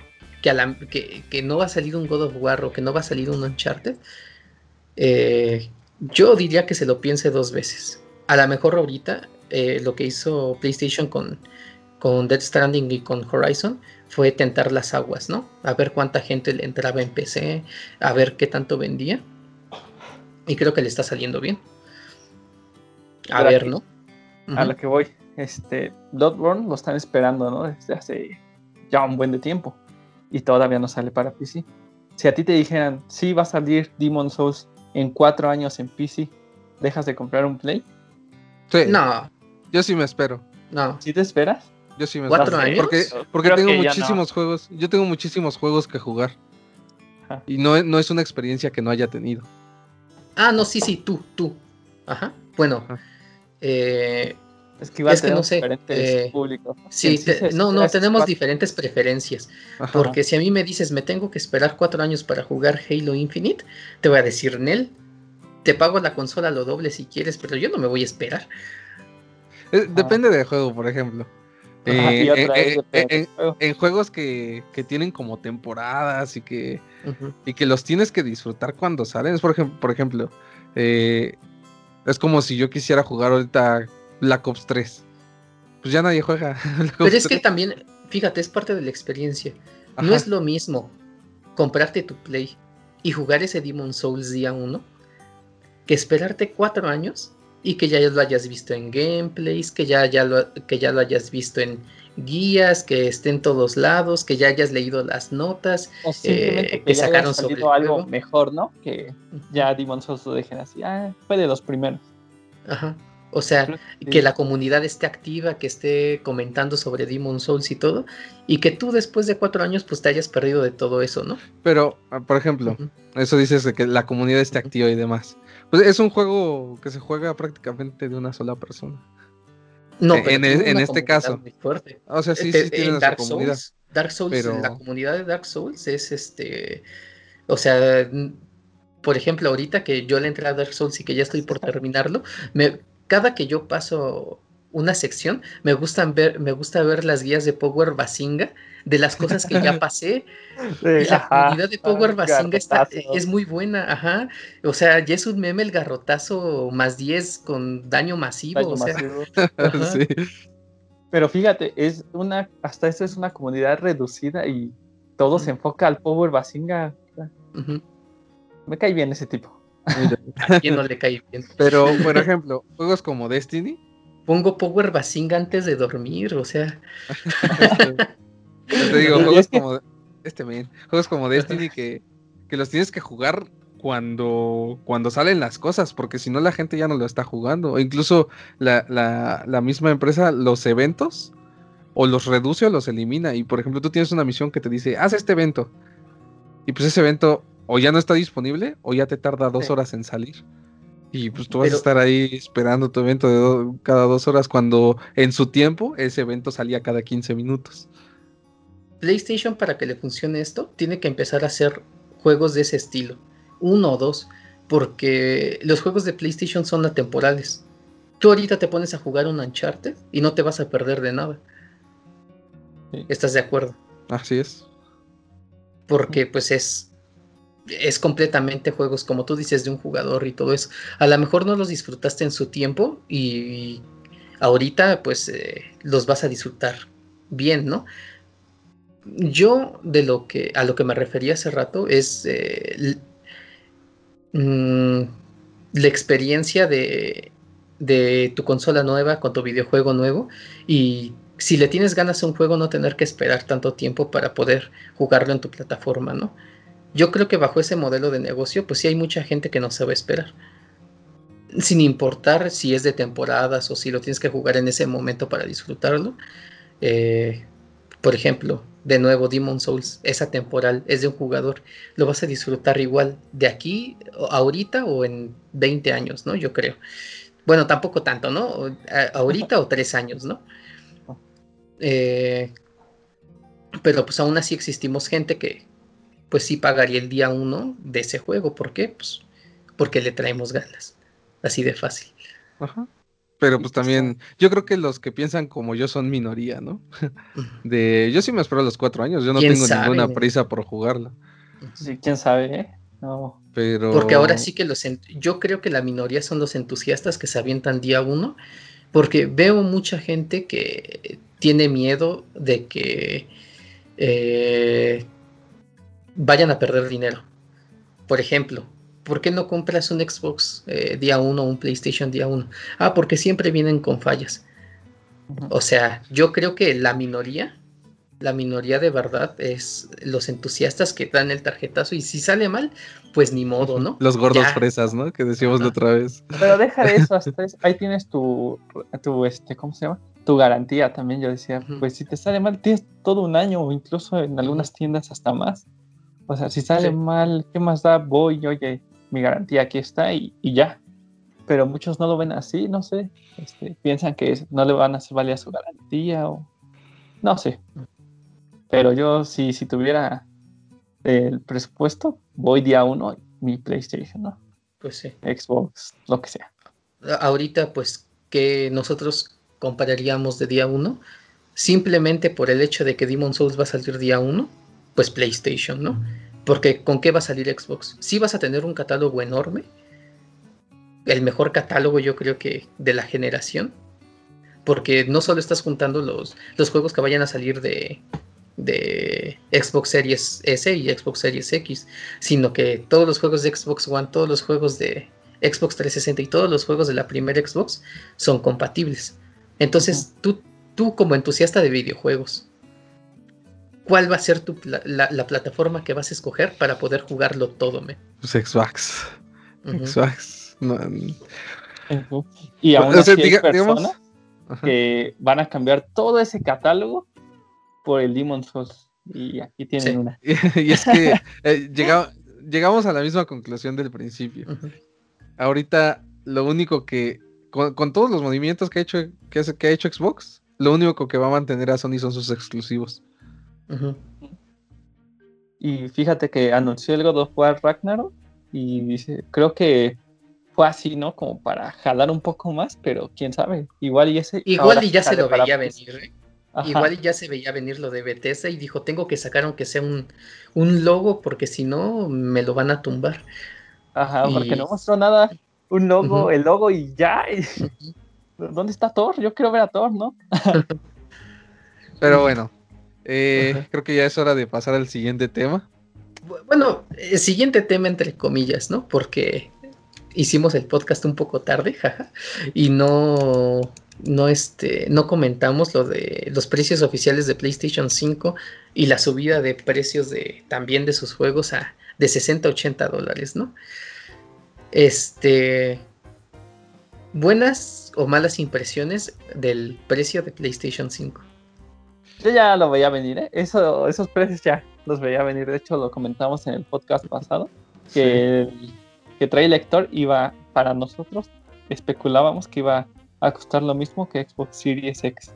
S3: que, a la, que, que, no va a salir un God of War o que no va a salir un Uncharted, eh, yo diría que se lo piense dos veces. A lo mejor ahorita eh, lo que hizo PlayStation con, con Dead Stranding y con Horizon fue tentar las aguas, ¿no? A ver cuánta gente le entraba en PC, a ver qué tanto vendía. Y creo que le está saliendo bien. A ver, ¿no?
S2: A lo que voy. Este, Bloodborne lo están esperando, ¿no? Desde hace ya un buen de tiempo. Y todavía no sale para PC. Si a ti te dijeran, sí va a salir Demon Souls en cuatro años en PC, ¿dejas de comprar un Play?
S1: Sí. No. Yo sí me espero.
S3: No.
S2: ¿Sí te esperas?
S1: Yo sí me
S3: ¿Cuatro años?
S1: Porque, porque tengo muchísimos juegos. Yo tengo muchísimos juegos que jugar. Y no, no es una experiencia que no haya tenido.
S3: Ah, no, sí, sí, tú, tú. Ajá. Bueno. Eh,
S2: es que, es que no sé. Diferentes
S3: eh, públicos. Sí, no, no, tenemos diferentes preferencias. Porque si a mí me dices, me tengo que esperar cuatro años para jugar Halo Infinite, te voy a decir, Nel, te pago la consola lo doble si quieres, pero yo no me voy a esperar.
S1: Eh, depende del juego, por ejemplo. Eh, en, juegos que, tienen como temporadas y que, y que los tienes que disfrutar cuando salen. Es por, ejemplo, por ejemplo es como si yo quisiera jugar ahorita Black Ops 3. Pues ya nadie juega. <laughs>
S3: Pero es que también, fíjate, es parte de la experiencia. No es lo mismo comprarte tu Play y jugar ese Demon Souls día 1 que esperarte cuatro años y que ya lo hayas visto en gameplays, que ya, ya lo, que ya lo hayas visto en guías, que esté en todos lados, que ya hayas leído las notas,
S2: o eh, que, sacaron sobre algo mejor, ¿no? Que ya Demon Souls lo dejen así, ah, fue de los primeros.
S3: Ajá. O sea, que la comunidad esté activa, que esté comentando sobre Demon Souls y todo, y que tú después de cuatro años pues te hayas perdido de todo eso, ¿no?
S1: Pero, ah, por ejemplo, eso dices de que la comunidad esté activa y demás. Pues es un juego que se juega prácticamente de una sola persona.
S3: No,
S1: en, en, este caso.
S3: Muy fuerte.
S1: O sea, sí, sí
S3: este, tiene Dark comunidad. Souls, Dark Souls, la comunidad de Dark Souls es este. O sea, por ejemplo, ahorita que yo le entré a Dark Souls y que ya estoy por terminarlo, me, cada que yo paso una sección, me gustan ver, me gusta ver las guías de Power Basinga de las cosas que ya <laughs> pasé. y la comunidad de Power Basinga está, es muy buena, ajá. O sea, ya es un meme el garrotazo más 10 con daño masivo. o sea, <laughs>
S2: Pero fíjate, es una, hasta eso es una comunidad reducida y todo se enfoca al Power Basinga. Me cae bien ese tipo.
S3: ¿A quién no le cae bien?
S1: Pero, por ejemplo, juegos como Destiny.
S3: Pongo Power Basinga antes de dormir, o sea. <laughs>
S1: te digo, juegos como. Este juegos como Destiny que, que los tienes que jugar cuando, cuando salen las cosas, porque si no la gente ya no lo está jugando. O incluso la, la, la, misma empresa, los eventos, o los reduce o los elimina. Y por ejemplo, tú tienes una misión que te dice, haz este evento. Y pues ese evento o ya no está disponible o ya te tarda dos horas en salir. Y pues tú vas a estar ahí esperando tu evento de cada dos horas cuando en su tiempo ese evento salía cada 15 minutos.
S3: PlayStation para que le funcione esto tiene que empezar a hacer juegos de ese estilo. Uno o dos. Porque los juegos de PlayStation son atemporales. Tú ahorita te pones a jugar un Uncharted y no te vas a perder de nada. ¿Estás de acuerdo?
S1: Así es.
S3: Porque pues es es completamente juegos, como tú dices, de un jugador y todo eso. A lo mejor no los disfrutaste en su tiempo y ahorita pues eh, los vas a disfrutar bien, ¿no? Yo de lo que a lo que me refería hace rato es eh, mm, la experiencia de, de tu consola nueva con tu videojuego nuevo y si le tienes ganas a un juego no tener que esperar tanto tiempo para poder jugarlo en tu plataforma, ¿no? Yo creo que bajo ese modelo de negocio, pues sí hay mucha gente que no se va a esperar. Sin importar si es de temporadas o si lo tienes que jugar en ese momento para disfrutarlo. Eh, por ejemplo, de nuevo, Demon Souls es atemporal, es de un jugador. Lo vas a disfrutar igual de aquí, ahorita o en 20 años, ¿no? Yo creo. Bueno, tampoco tanto, ¿no? Ahorita o tres años, ¿no? Eh, pero pues aún así existimos gente que, pues sí pagaría el día uno de ese juego. ¿Por qué? Pues porque le traemos ganas. Así de fácil.
S1: Ajá. Pero pues también, yo creo que los que piensan como yo son minoría, ¿no? De, yo sí me espero los cuatro años, yo no tengo ninguna prisa por jugarlo.
S2: Sí, quién sabe, ¿eh? No.
S1: Pero...
S3: Porque ahora sí que los, yo creo que la minoría son los entusiastas que se avientan día uno, porque veo mucha gente que tiene miedo de que eh, vayan a perder dinero. Por ejemplo, ¿por qué no compras un Xbox eh, día 1 o un PlayStation día 1? Ah, porque siempre vienen con fallas. O sea, yo creo que la minoría, la minoría de verdad es los entusiastas que dan el tarjetazo y si sale mal, pues ni modo, ¿no?
S1: Los gordos fresas, ¿no? Que decíamos la otra vez.
S2: Pero deja de eso, <laughs> hasta ahí tienes tu, tu, este, ¿cómo se llama? Tu garantía también, yo decía, pues si te sale mal, tienes todo un año o incluso en algunas tiendas hasta más. O sea, si sale mal, ¿qué más da? Voy, oye, mi garantía aquí está y, ya. Pero muchos no lo ven así, no sé. Este, piensan que no le van a hacer valer su garantía o no sé. Pero yo si, si tuviera el presupuesto, voy día uno mi PlayStation, ¿no?
S3: Pues sí.
S2: Xbox, lo que sea.
S3: Ahorita, pues, que nosotros compararíamos de día uno, simplemente por el hecho de que Demon Souls va a salir día uno, pues PlayStation, ¿no? Porque ¿con qué va a salir Xbox? Sí vas a tener un catálogo enorme, el mejor catálogo yo creo que de la generación, porque no solo estás juntando los, los juegos que vayan a salir de, de Xbox Series S y Xbox Series X, sino que todos los juegos de Xbox One, todos los juegos de Xbox 360 y todos los juegos de la primera Xbox son compatibles. Entonces, tú, tú como entusiasta de videojuegos, ¿cuál va a ser tu, la, plataforma que vas a escoger para poder jugarlo todo, me?
S1: Pues Xbox. Xbox.
S2: Y aún así hay personas que van a cambiar todo ese catálogo por el Demon Souls. Y aquí tienen una. <laughs>
S1: y es que eh, llegamos a la misma conclusión del principio. Ahorita, lo único que. Con, todos los movimientos que ha hecho que, que ha hecho Xbox, lo único que va a mantener a Sony son sus exclusivos.
S2: Y fíjate que anunció el God of War Ragnarok y dice, creo que fue así, ¿no? Como para jalar un poco más, pero quién sabe. Igual y ese.
S3: Igual y ya se lo veía venir, ¿eh? Igual y ya se veía venir lo de Bethesda y dijo, tengo que sacar aunque sea un, un logo porque si no me lo van a tumbar.
S2: Ajá, porque no mostró nada. Un logo, el logo y ya. <laughs> ¿Dónde está Thor? Yo quiero ver a Thor, ¿no? <laughs> <laughs>
S1: Pero bueno, eh, creo que ya es hora de pasar al siguiente tema.
S3: Bueno, el siguiente tema entre comillas, ¿no? Porque hicimos el podcast un poco tarde, <laughs> jaja, y no, no, este, no comentamos lo de los precios oficiales de PlayStation 5 y la subida de precios de también de sus juegos a de 60 a 80 dólares, ¿no? Este, buenas o malas impresiones del precio de PlayStation 5.
S2: Yo ya lo veía venir, ¿eh? Eso, esos precios ya los veía venir. De hecho, lo comentamos en el podcast pasado, que, el, que trae lector iba, para nosotros, especulábamos que iba a costar lo mismo que Xbox Series X.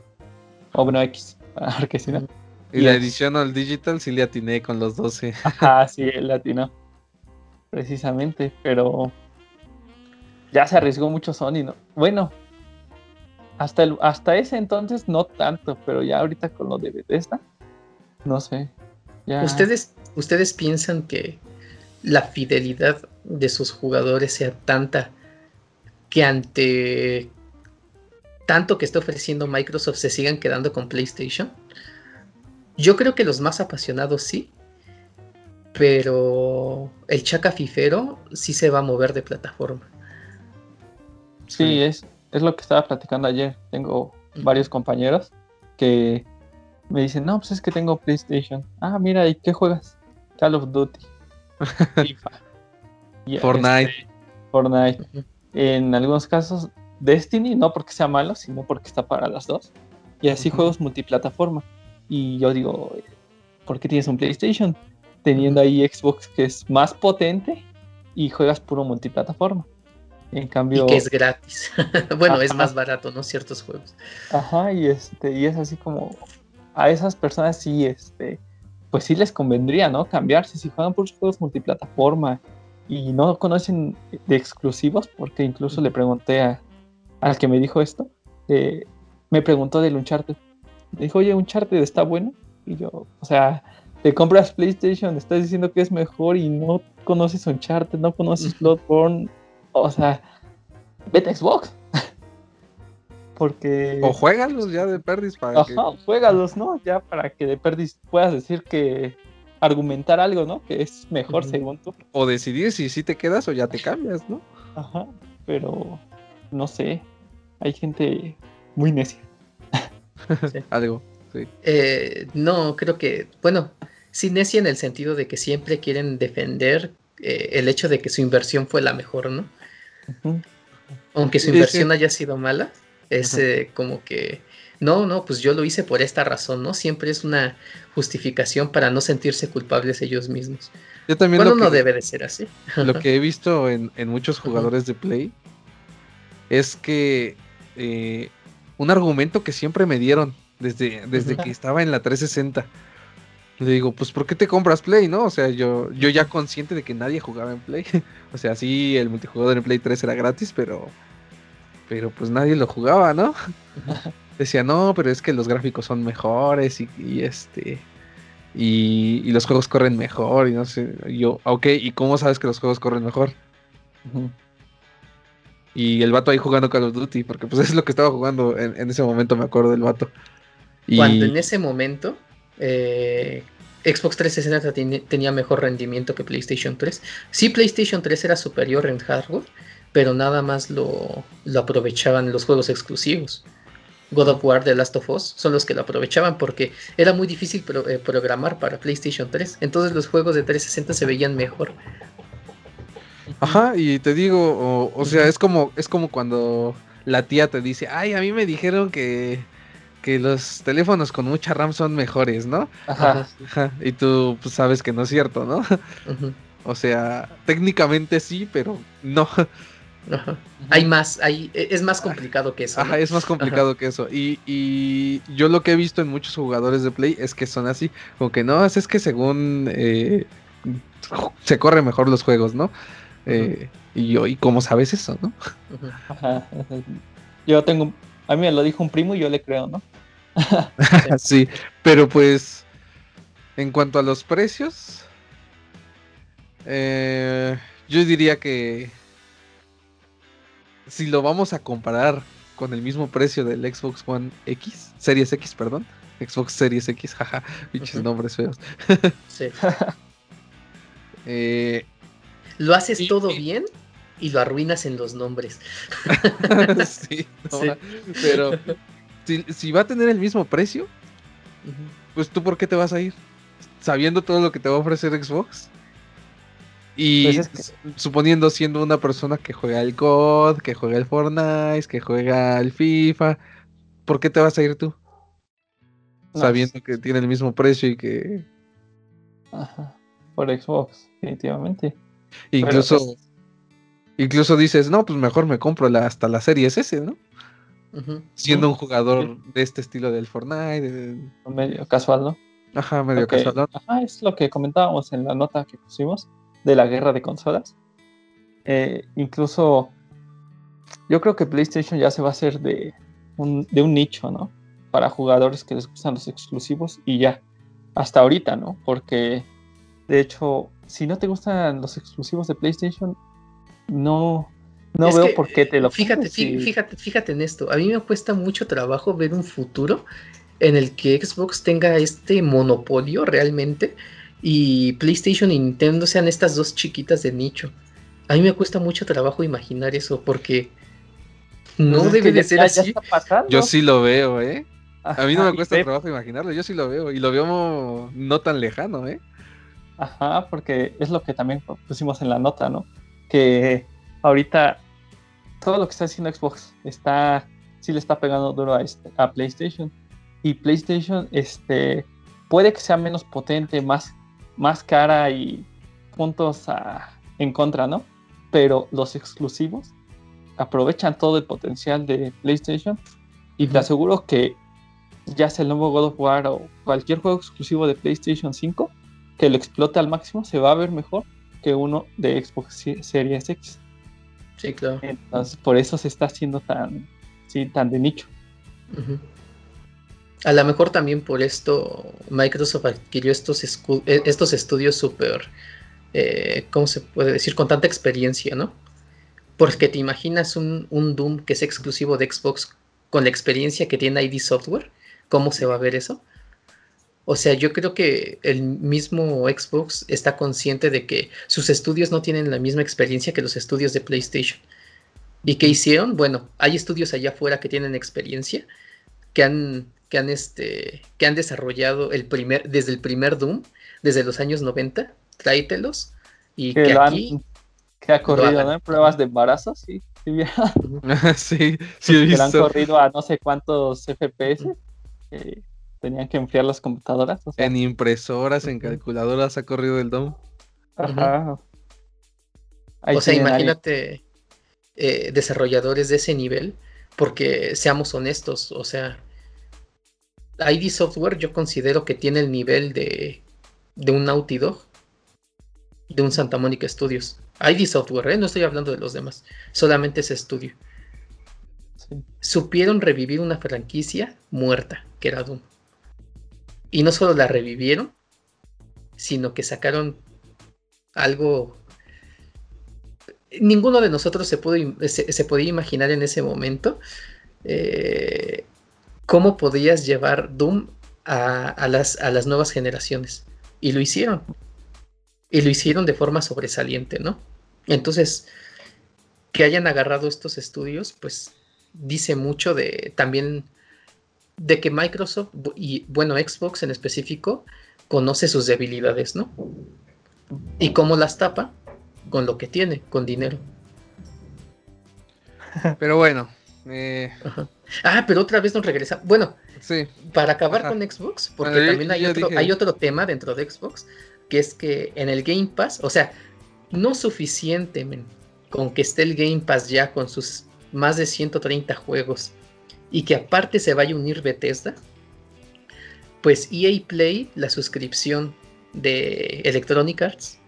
S2: O bueno, X, <laughs> porque si no.
S1: Y, la edición al digital sí le atiné con los 12. <laughs>
S2: Ajá, sí, le atinó. Precisamente, pero ya se arriesgó mucho Sony, ¿no? Bueno, hasta, el, hasta ese entonces no tanto, pero ya ahorita con lo de Bethesda, no sé.
S3: ¿Ustedes, ¿Ustedes piensan que la fidelidad de sus jugadores sea tanta que ante tanto que está ofreciendo Microsoft se sigan quedando con PlayStation? Yo creo que los más apasionados sí, pero el chaca fifero sí se va a mover de plataforma.
S2: Sí, es, es lo que estaba platicando ayer. Tengo varios compañeros que me dicen, no, pues es que tengo PlayStation. Ah, mira, ¿y qué juegas? Call of Duty. <laughs> FIFA.
S1: Fortnite.
S2: Este, Fortnite. En algunos casos, Destiny, no porque sea malo, sino porque está para las dos. Y así juegos multiplataforma. Y yo digo, ¿por qué tienes un PlayStation? Teniendo ahí Xbox que es más potente y juegas puro multiplataforma. En cambio.
S3: Y que es gratis. <laughs> bueno, es más barato, ¿no? Ciertos juegos.
S2: Ajá, y este, y es así como. A esas personas sí, este. Pues sí les convendría, ¿no? Cambiarse. Si juegan por juegos multiplataforma y no conocen de exclusivos, porque incluso le pregunté a, al que me dijo esto, eh, me preguntó del Uncharted. Me dijo, oye, Uncharted está bueno. Y yo, o sea, te compras PlayStation, estás diciendo que es mejor y no conoces Uncharted, no conoces Bloodborne. O sea, vete a Xbox. Porque.
S1: O juégalos ya de Perdis para
S2: Ajá, juégalos, ¿no? Ya para que de Perdis puedas decir que. argumentar algo, ¿no? Que es mejor según tú.
S1: O decidir si sí te quedas o ya te cambias, ¿no?
S2: Ajá. Pero. No sé. Hay gente muy necia. <laughs>
S1: algo, sí.
S3: Eh, no, creo que. Bueno, sí, necia en el sentido de que siempre quieren defender eh, el hecho de que su inversión fue la mejor, ¿no? Aunque su inversión haya sido mala, es eh, como que, no, no, pues yo lo hice por esta razón, ¿no? Siempre es una justificación para no sentirse culpables ellos mismos.
S1: Yo también
S3: bueno, no debe de ser así.
S1: Lo que he visto en, muchos jugadores de Play es que eh, un argumento que siempre me dieron desde, desde que estaba en la 360 le digo, pues ¿por qué te compras Play, no? O sea, yo, yo ya consciente de que nadie jugaba en Play. <laughs> o sea, sí, el multijugador en Play 3 era gratis, pero. Pero pues nadie lo jugaba, ¿no? <laughs> Decía, no, pero es que los gráficos son mejores y, este. Y, los juegos corren mejor y no sé. yo, ok, ¿y cómo sabes que los juegos corren mejor? Y el vato ahí jugando Call of Duty, porque pues es lo que estaba jugando en, en ese momento, me acuerdo del vato.
S3: Cuando en ese momento eh, Xbox 360 tenía mejor rendimiento que PlayStation 3. Sí, PlayStation 3 era superior en hardware, pero nada más lo, aprovechaban los juegos exclusivos. God of War, The Last of Us son los que lo aprovechaban porque era muy difícil eh, programar para PlayStation 3. Entonces los juegos de 360 se veían mejor.
S1: Ajá, y te digo, o, sea, es como, es como cuando la tía te dice, ay, a mí me dijeron que que los teléfonos con mucha RAM son mejores, ¿no? Ajá. Y tú pues, sabes que no es cierto, ¿no? O sea, técnicamente sí, pero no.
S3: Ajá. Hay más, hay, e, es más complicado que eso.
S1: Ajá, es más complicado que eso. Y, y, yo lo que he visto en muchos jugadores de Play es que son así, como que no, es, que según eh, se corren mejor los juegos, ¿no? Eh, y yo, ¿y cómo sabes eso, no?
S2: Ajá. Yo tengo, a mí me lo dijo un primo y yo le creo, ¿no? <laughs>
S1: sí, pero pues en cuanto a los precios, eh, yo diría que si lo vamos a comparar con el mismo precio del Xbox One X, Series X, perdón, Xbox Series X, <laughs> jaja, pinches nombres feos. sí. <laughs>
S3: Eh, lo haces todo bien y lo arruinas en los nombres. <laughs>
S1: sí, <laughs> pero si, va a tener el mismo precio, pues tú por qué te vas a ir? Sabiendo todo lo que te va a ofrecer Xbox. Y pues suponiendo siendo una persona que juega el COD, que juega el Fortnite, que juega el FIFA, ¿por qué te vas a ir tú? Sabiendo que tiene el mismo precio y que...
S2: Ajá, por Xbox, definitivamente.
S1: Incluso, pues incluso dices, no, pues mejor me compro la, hasta la serie S, ¿no? Siendo un jugador de este estilo del Fortnite.
S2: Medio casual, ¿no?
S1: Ajá, medio casual.
S2: Ajá, es lo que comentábamos en la nota que pusimos de la guerra de consolas. Eh, incluso yo creo que PlayStation ya se va a hacer de un, de un nicho, ¿no? Para jugadores que les gustan los exclusivos y ya. Hasta ahorita, ¿no? Porque de hecho, si no te gustan los exclusivos de PlayStation, no, no veo por qué te lo
S3: fíjate, fíjate, fíjate en esto. A mí me cuesta mucho trabajo ver un futuro en el que Xbox tenga este monopolio realmente y PlayStation y Nintendo sean estas dos chiquitas de nicho. A mí me cuesta mucho trabajo imaginar eso porque no pues debe de ser así.
S1: Yo sí lo veo, ¿eh? a mí no me cuesta trabajo imaginarlo, yo sí lo veo y lo veo no tan lejano, ¿eh?
S2: Ajá, porque es lo que también pusimos en la nota, ¿no? Que ahorita todo lo que está haciendo Xbox está sí le está pegando duro a, este, a PlayStation. Y PlayStation este puede que sea menos potente más más cara y puntos en contra no pero los exclusivos aprovechan todo el potencial de PlayStation. Y te aseguro que ya sea el nuevo God of War o cualquier juego exclusivo de PlayStation 5 que lo explote al máximo se va a ver mejor que uno de Xbox Series X
S3: Sí, claro.
S2: Entonces, por eso se está haciendo tan, así tan de nicho.
S3: A lo mejor también por esto Microsoft adquirió estos, e, estos estudios súper, eh, ¿cómo se puede decir? Con tanta experiencia, ¿no? Porque te imaginas un, un, Doom que es exclusivo de Xbox con la experiencia que tiene ID Software, ¿cómo se va a ver eso? O sea, yo creo que el mismo Xbox está consciente de que sus estudios no tienen la misma experiencia que los estudios de PlayStation. ¿Y qué hicieron? Bueno, hay estudios allá afuera que tienen experiencia, que han, que han, este, que han desarrollado el primer, desde el primer Doom, desde los años 90, tráetelos. Y que, aquí.
S2: que ha corrido, ¿no? Pruebas de embarazo, sí.
S1: Sí, <laughs> sí, he
S2: visto. Que han corrido a no sé cuántos FPS tenían que enfriar las computadoras.
S1: en impresoras, en calculadoras ha corrido el DOM.
S3: Ajá. O sea, imagínate eh, desarrolladores de ese nivel, porque seamos honestos, o sea, ID Software yo considero que tiene el nivel de, de un Naughty Dog, de un Santa Mónica Studios. ID Software, ¿eh? no estoy hablando de los demás, solamente ese estudio. Supieron revivir una franquicia muerta, que era Doom. Y no solo la revivieron, sino que sacaron algo... Ninguno de nosotros se, se, podía imaginar en ese momento eh, cómo podías llevar Doom a, las, a las nuevas generaciones. Y lo hicieron. Y lo hicieron de forma sobresaliente, ¿no? Entonces, que hayan agarrado estos estudios, pues dice mucho de también de que Microsoft y bueno, Xbox en específico conoce sus debilidades, ¿no? Y cómo las tapa con lo que tiene, con dinero. <laughs>
S1: Pero bueno. Eh,
S3: ah, pero otra vez nos regresa. Bueno, sí. para acabar con Xbox, porque también hay otro, hay otro tema dentro de Xbox, que es que en el Game Pass, o sea, no suficiente con que esté el Game Pass ya con sus más de 130 juegos y que aparte se vaya a unir Bethesda, pues EA Play, la suscripción de Electronic Arts,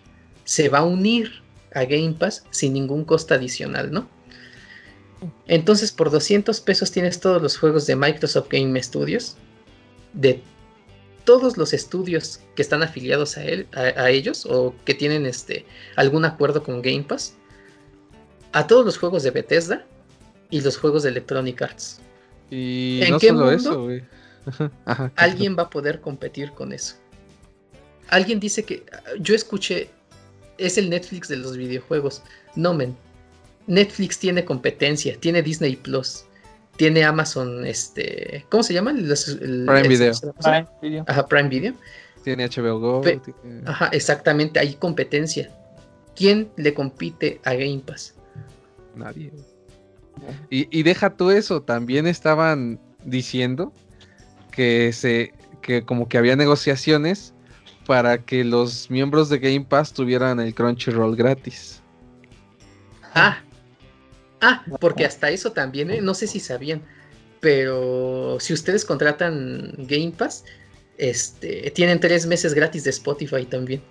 S3: se va a unir a Game Pass sin ningún costo adicional, ¿no? Entonces por 200 pesos tienes todos los juegos de Microsoft Game Studios, de todos los estudios que están afiliados a, él, a, ellos o que tienen este, algún acuerdo con Game Pass, a todos los juegos de Bethesda y los juegos de Electronic Arts.
S1: Y ¿En no qué solo eso, güey. <laughs>
S3: alguien va a poder competir con eso. Alguien dice que yo escuché es el Netflix de los videojuegos. No, men. Netflix tiene competencia, tiene Disney Plus, tiene Amazon, este, ¿cómo se llama?
S1: Prime Video.
S3: Prime Video. Ajá, Prime Video.
S1: Tiene HBO Go.
S3: Ajá, exactamente, hay competencia. ¿Quién le compite a Game Pass?
S1: Nadie. Y, deja tú eso, también estaban diciendo que se que como que había negociaciones para que los miembros de Game Pass tuvieran el Crunchyroll gratis.
S3: Ah, ah, porque hasta eso también, ¿eh? no sé si sabían, pero si ustedes contratan Game Pass, este, tienen tres meses gratis de Spotify también.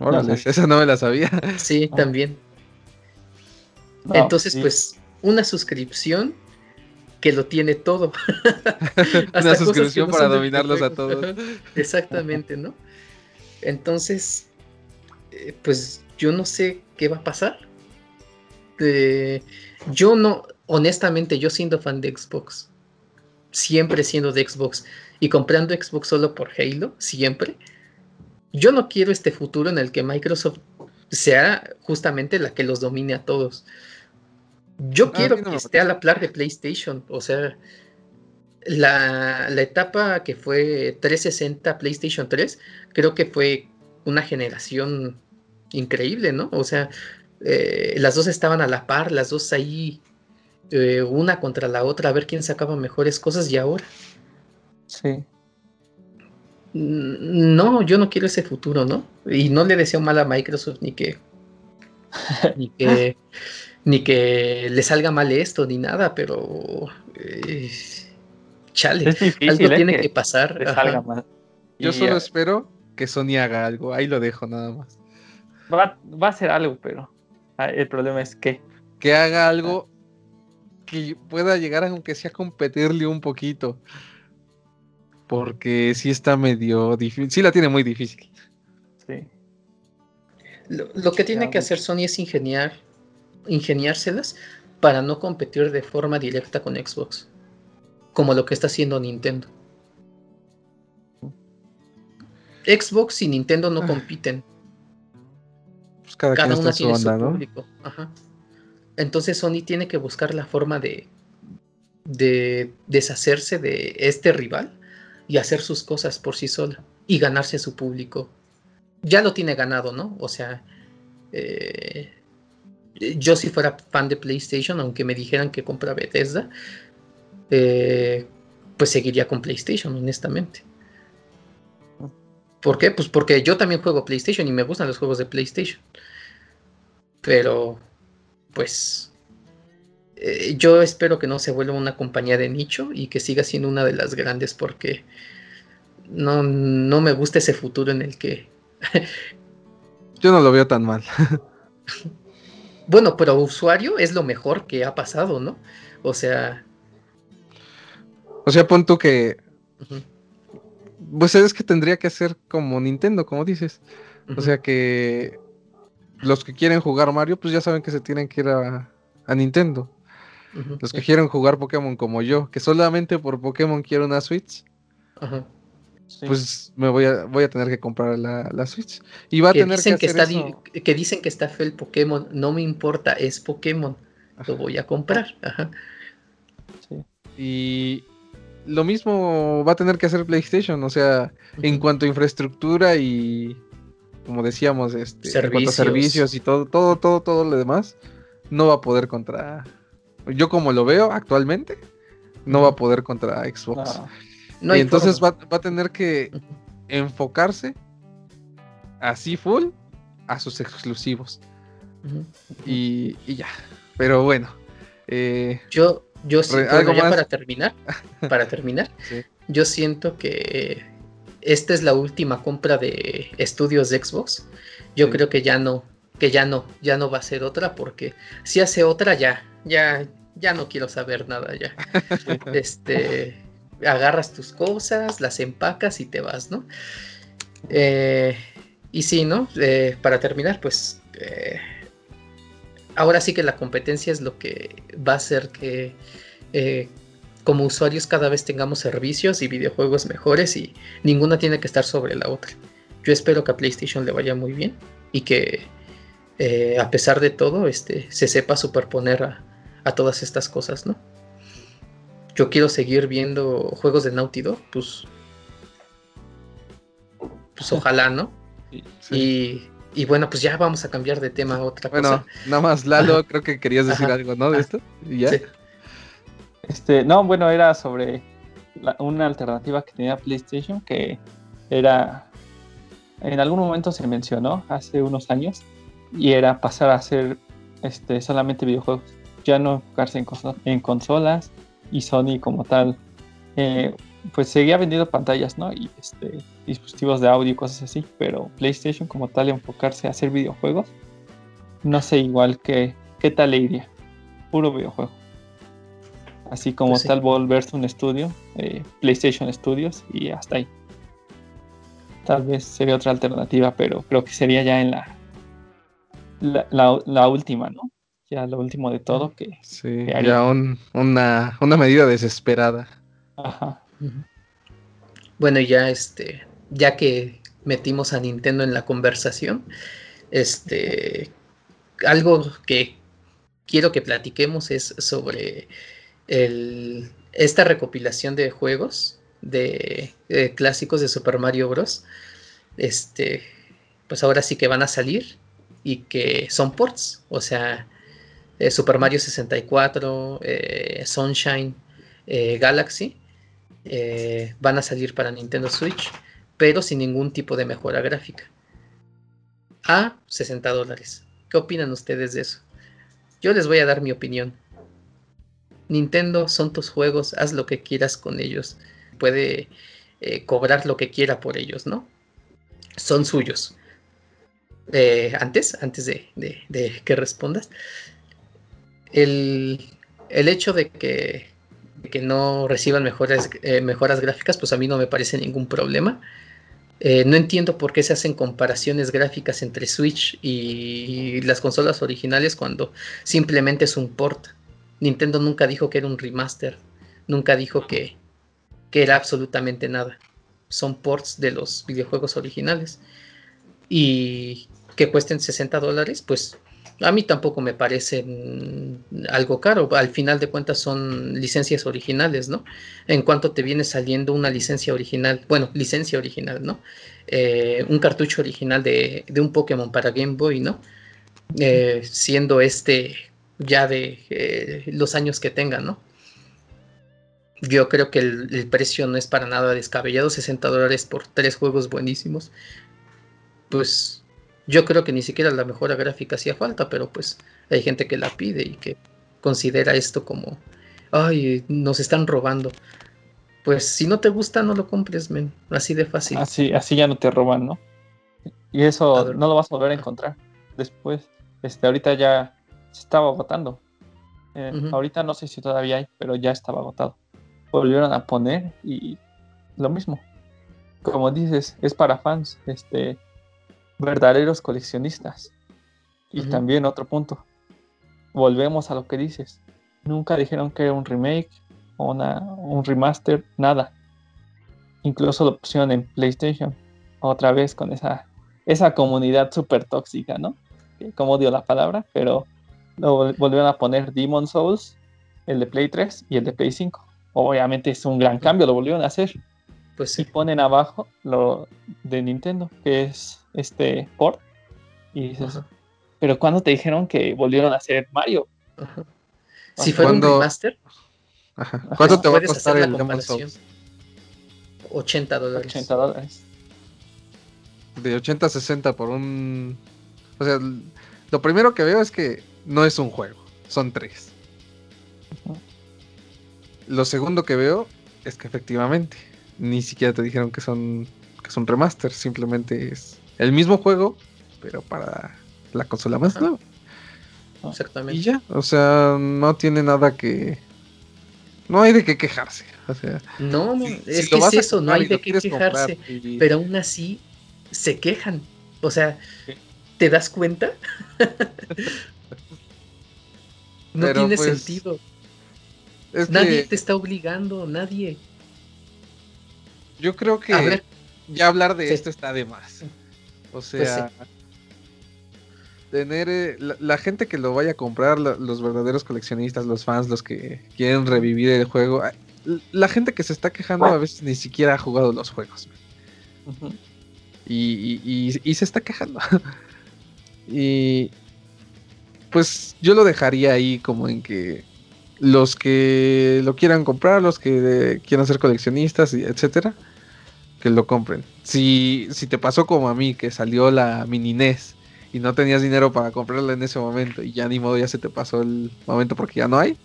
S1: Órale, esa no me la sabía.
S3: Sí, también. Entonces, pues, una suscripción que lo tiene todo. <laughs> <laughs>
S1: una suscripción para dominarlos a todos. <laughs>
S3: Exactamente, ¿no? Entonces, eh, pues yo no sé qué va a pasar. Eh, yo no, honestamente, yo siendo fan de Xbox, siempre siendo de Xbox y comprando Xbox solo por Halo, siempre, yo no quiero este futuro en el que Microsoft sea justamente la que los domine a todos. Yo ah, quiero que esté a la par de PlayStation. O sea, la, etapa que fue 360 PlayStation 3, creo que fue una generación increíble, ¿no? O sea, eh, las dos estaban a la par, las dos ahí, eh, una contra la otra, a ver quién sacaba mejores cosas y ahora.
S2: Sí.
S3: No, yo no quiero ese futuro, ¿no? Y no le deseo mal a Microsoft ni que. <laughs> ni que ni que le salga mal esto ni nada, pero eh, chale, algo ¿eh? tiene que, pasar.
S2: salga mal.
S1: Yo solo espero que Sony haga algo, ahí lo dejo nada más.
S2: Va, a hacer algo, pero ah, el problema es que
S1: que haga algo que pueda llegar aunque sea a competirle un poquito. Porque sí está medio difícil, sí la tiene muy difícil.
S2: Sí.
S3: Lo, que tiene que hacer Sony es ingeniar, ingeniárselas para no competir de forma directa con Xbox. Como lo que está haciendo Nintendo. Xbox y Nintendo no ah. compiten.
S1: Pues cada, una tiene su, público.
S3: Entonces Sony tiene que buscar la forma de, de deshacerse de este rival y hacer sus cosas por sí sola y ganarse su público. Ya lo tiene ganado, ¿no? O sea, eh, yo si fuera fan de PlayStation, aunque me dijeran que compra Bethesda, eh, pues seguiría con PlayStation, honestamente. ¿Por qué? Pues porque yo también juego PlayStation y me gustan los juegos de PlayStation. Pero, pues, eh, yo espero que no se vuelva una compañía de nicho y que siga siendo una de las grandes porque no, no me gusta ese futuro en el que...
S1: yo no lo veo tan mal. <laughs>
S3: bueno, pero usuario es lo mejor que ha pasado, ¿no? O sea...
S1: O sea, pon tú que... Pues es que tendría que ser como Nintendo, como dices. O sea que los que quieren jugar Mario, pues ya saben que se tienen que ir a, Nintendo. Los que quieren jugar Pokémon como yo, que solamente por Pokémon quiero una Switch, pues me voy a, voy a tener que comprar la, Switch. Y va a tener
S3: que, está que dicen que está feo el Pokémon, no me importa, es Pokémon, lo voy a comprar.
S1: Y, lo mismo va a tener que hacer PlayStation, o sea, en cuanto a infraestructura y como decíamos, este, servicios. en cuanto a servicios y todo, todo, todo, todo lo demás, no va a poder contra. Yo como lo veo actualmente, no va a poder contra Xbox. No. Y entonces va, a tener que enfocarse así full a sus exclusivos. y, ya. Pero bueno. Eh,
S3: yo, yo siento, ya para terminar, <laughs> para terminar, yo siento que esta es la última compra de estudios de Xbox. Yo creo que ya no, que ya no, ya no va a ser otra porque si hace otra ya, ya, ya no quiero saber nada ya. <laughs> este, agarras tus cosas, las empacas y te vas, ¿no? Eh, y sí, ¿no? Eh, para terminar, pues eh, ahora sí que la competencia es lo que va a hacer que eh, como usuarios cada vez tengamos servicios y videojuegos mejores y ninguna tiene que estar sobre la otra. Yo espero que a PlayStation le vaya muy bien y que a pesar de todo este, se sepa superponer a, todas estas cosas, ¿no? Yo quiero seguir viendo juegos de Naughty Dog, pues, pues ojalá, ¿no? <laughs> Y y bueno, pues ya vamos a cambiar de tema a otra
S1: cosa. Bueno, nada más, Lalo, creo que querías decir algo, ¿no? De esto. ya?
S2: Este, no, bueno, era sobre una alternativa que tenía PlayStation que era. En algún momento se mencionó hace unos años y era pasar a hacer este, solamente videojuegos, ya no enfocarse en, en consolas y Sony como tal. Eh, pues seguía vendiendo pantallas, ¿no? Y este, dispositivos de audio y cosas así, pero PlayStation como tal enfocarse a hacer videojuegos, no sé igual que qué tal le iría. Puro videojuego. Así como pues tal volverse un estudio, eh, PlayStation Studios y hasta ahí. Tal vez sería otra alternativa, pero creo que sería ya en la la, última, ¿no? Ya lo último de todo que...
S1: Sí, ya una, una medida desesperada.
S2: Ajá.
S3: Bueno, ya este, ya que metimos a Nintendo en la conversación, este, algo que quiero que platiquemos es sobre el, esta recopilación de juegos de, clásicos de Super Mario Bros. Este, pues ahora sí que van a salir y que son ports, o sea, eh, Super Mario 64, eh, Sunshine, eh, Galaxy van a salir para Nintendo Switch, pero sin ningún tipo de mejora gráfica. A 60 dólares. ¿Qué opinan ustedes de eso? Yo les voy a dar mi opinión. Nintendo son tus juegos, haz lo que quieras con ellos. Puede cobrar lo que quiera por ellos, ¿no? Son suyos. Antes, antes de, de, que respondas, el, el hecho de que, que no reciban eh, mejoras gráficas, pues a mí no me parece ningún problema. Eh, no entiendo por qué se hacen comparaciones gráficas entre Switch y las consolas originales cuando simplemente es un port. Nintendo nunca dijo que era un remaster, nunca dijo que, que era absolutamente nada. Son ports de los videojuegos originales. Y que cuesten 60 dólares, pues a mí tampoco me parece algo caro. Al final de cuentas son licencias originales, ¿no? En cuanto te viene saliendo una licencia original, bueno, licencia original, ¿no? Eh, un cartucho original de, un Pokémon para Game Boy, ¿no? Eh, siendo este ya de eh, los años que tenga, ¿no? Yo creo que el, el, precio no es para nada descabellado, 60 dólares por tres juegos buenísimos. Pues yo creo que ni siquiera la mejora gráfica hacía falta, pero pues hay gente que la pide y que considera esto como, ay, nos están robando. Pues si no te gusta, no lo compres, men. Así de fácil.
S2: Así, así ya no te roban, ¿no? Y eso no lo vas a volver a encontrar. Después, este, ahorita ya se estaba agotando. Eh, ahorita no sé si todavía hay, pero ya estaba agotado. Volvieron a poner y lo mismo. Como dices, es para fans. Este, verdaderos coleccionistas. Y también otro punto, volvemos a lo que dices, nunca dijeron que era un remake o una, un remaster, nada. Incluso lo pusieron en PlayStation, otra vez con esa, esa comunidad súper tóxica, ¿no? Como odio la palabra, pero lo volvieron a poner Demon Souls, el de Play 3 y el de Play 5. Obviamente es un gran cambio, lo volvieron a hacer. Pues Y ponen abajo lo de Nintendo, que es este port. Y dices, pero cuando te dijeron que volvieron a hacer Mario?
S3: Si fuera un remaster,
S1: ¿cuánto te va a costar el Demon Souls?
S3: 80 dólares.
S2: 80 dólares.
S1: De 80 a 60 por un. O sea, lo primero que veo es que no es un juego, son tres. Lo segundo que veo es que efectivamente ni siquiera te dijeron que son que son remaster, simplemente es el mismo juego, pero para la consola más nueva.
S3: Exactamente.
S1: Y ya, o sea, no tiene nada que. No hay de qué quejarse. O sea,
S3: no, no es que es eso, no hay de qué quejarse. Pero aún así se quejan. O sea, ¿te das cuenta? <laughs> no tiene pues, sentido. nadie te está obligando, nadie.
S1: Yo creo que ya hablar de esto está de más. O pues sea, tener eh, la, gente que lo vaya a comprar, los verdaderos coleccionistas, los fans, los que quieren revivir el juego, la gente que se está quejando a veces ni siquiera ha jugado los juegos. y, y, se está quejando. <laughs> y pues yo lo dejaría ahí como en que los que lo quieran comprar, los que quieran ser coleccionistas, etcétera, que lo compren. Si, si te pasó como a mí, que salió la mini NES y no tenías dinero para comprarla en ese momento y ya ni modo, ya se te pasó el momento porque ya no hay,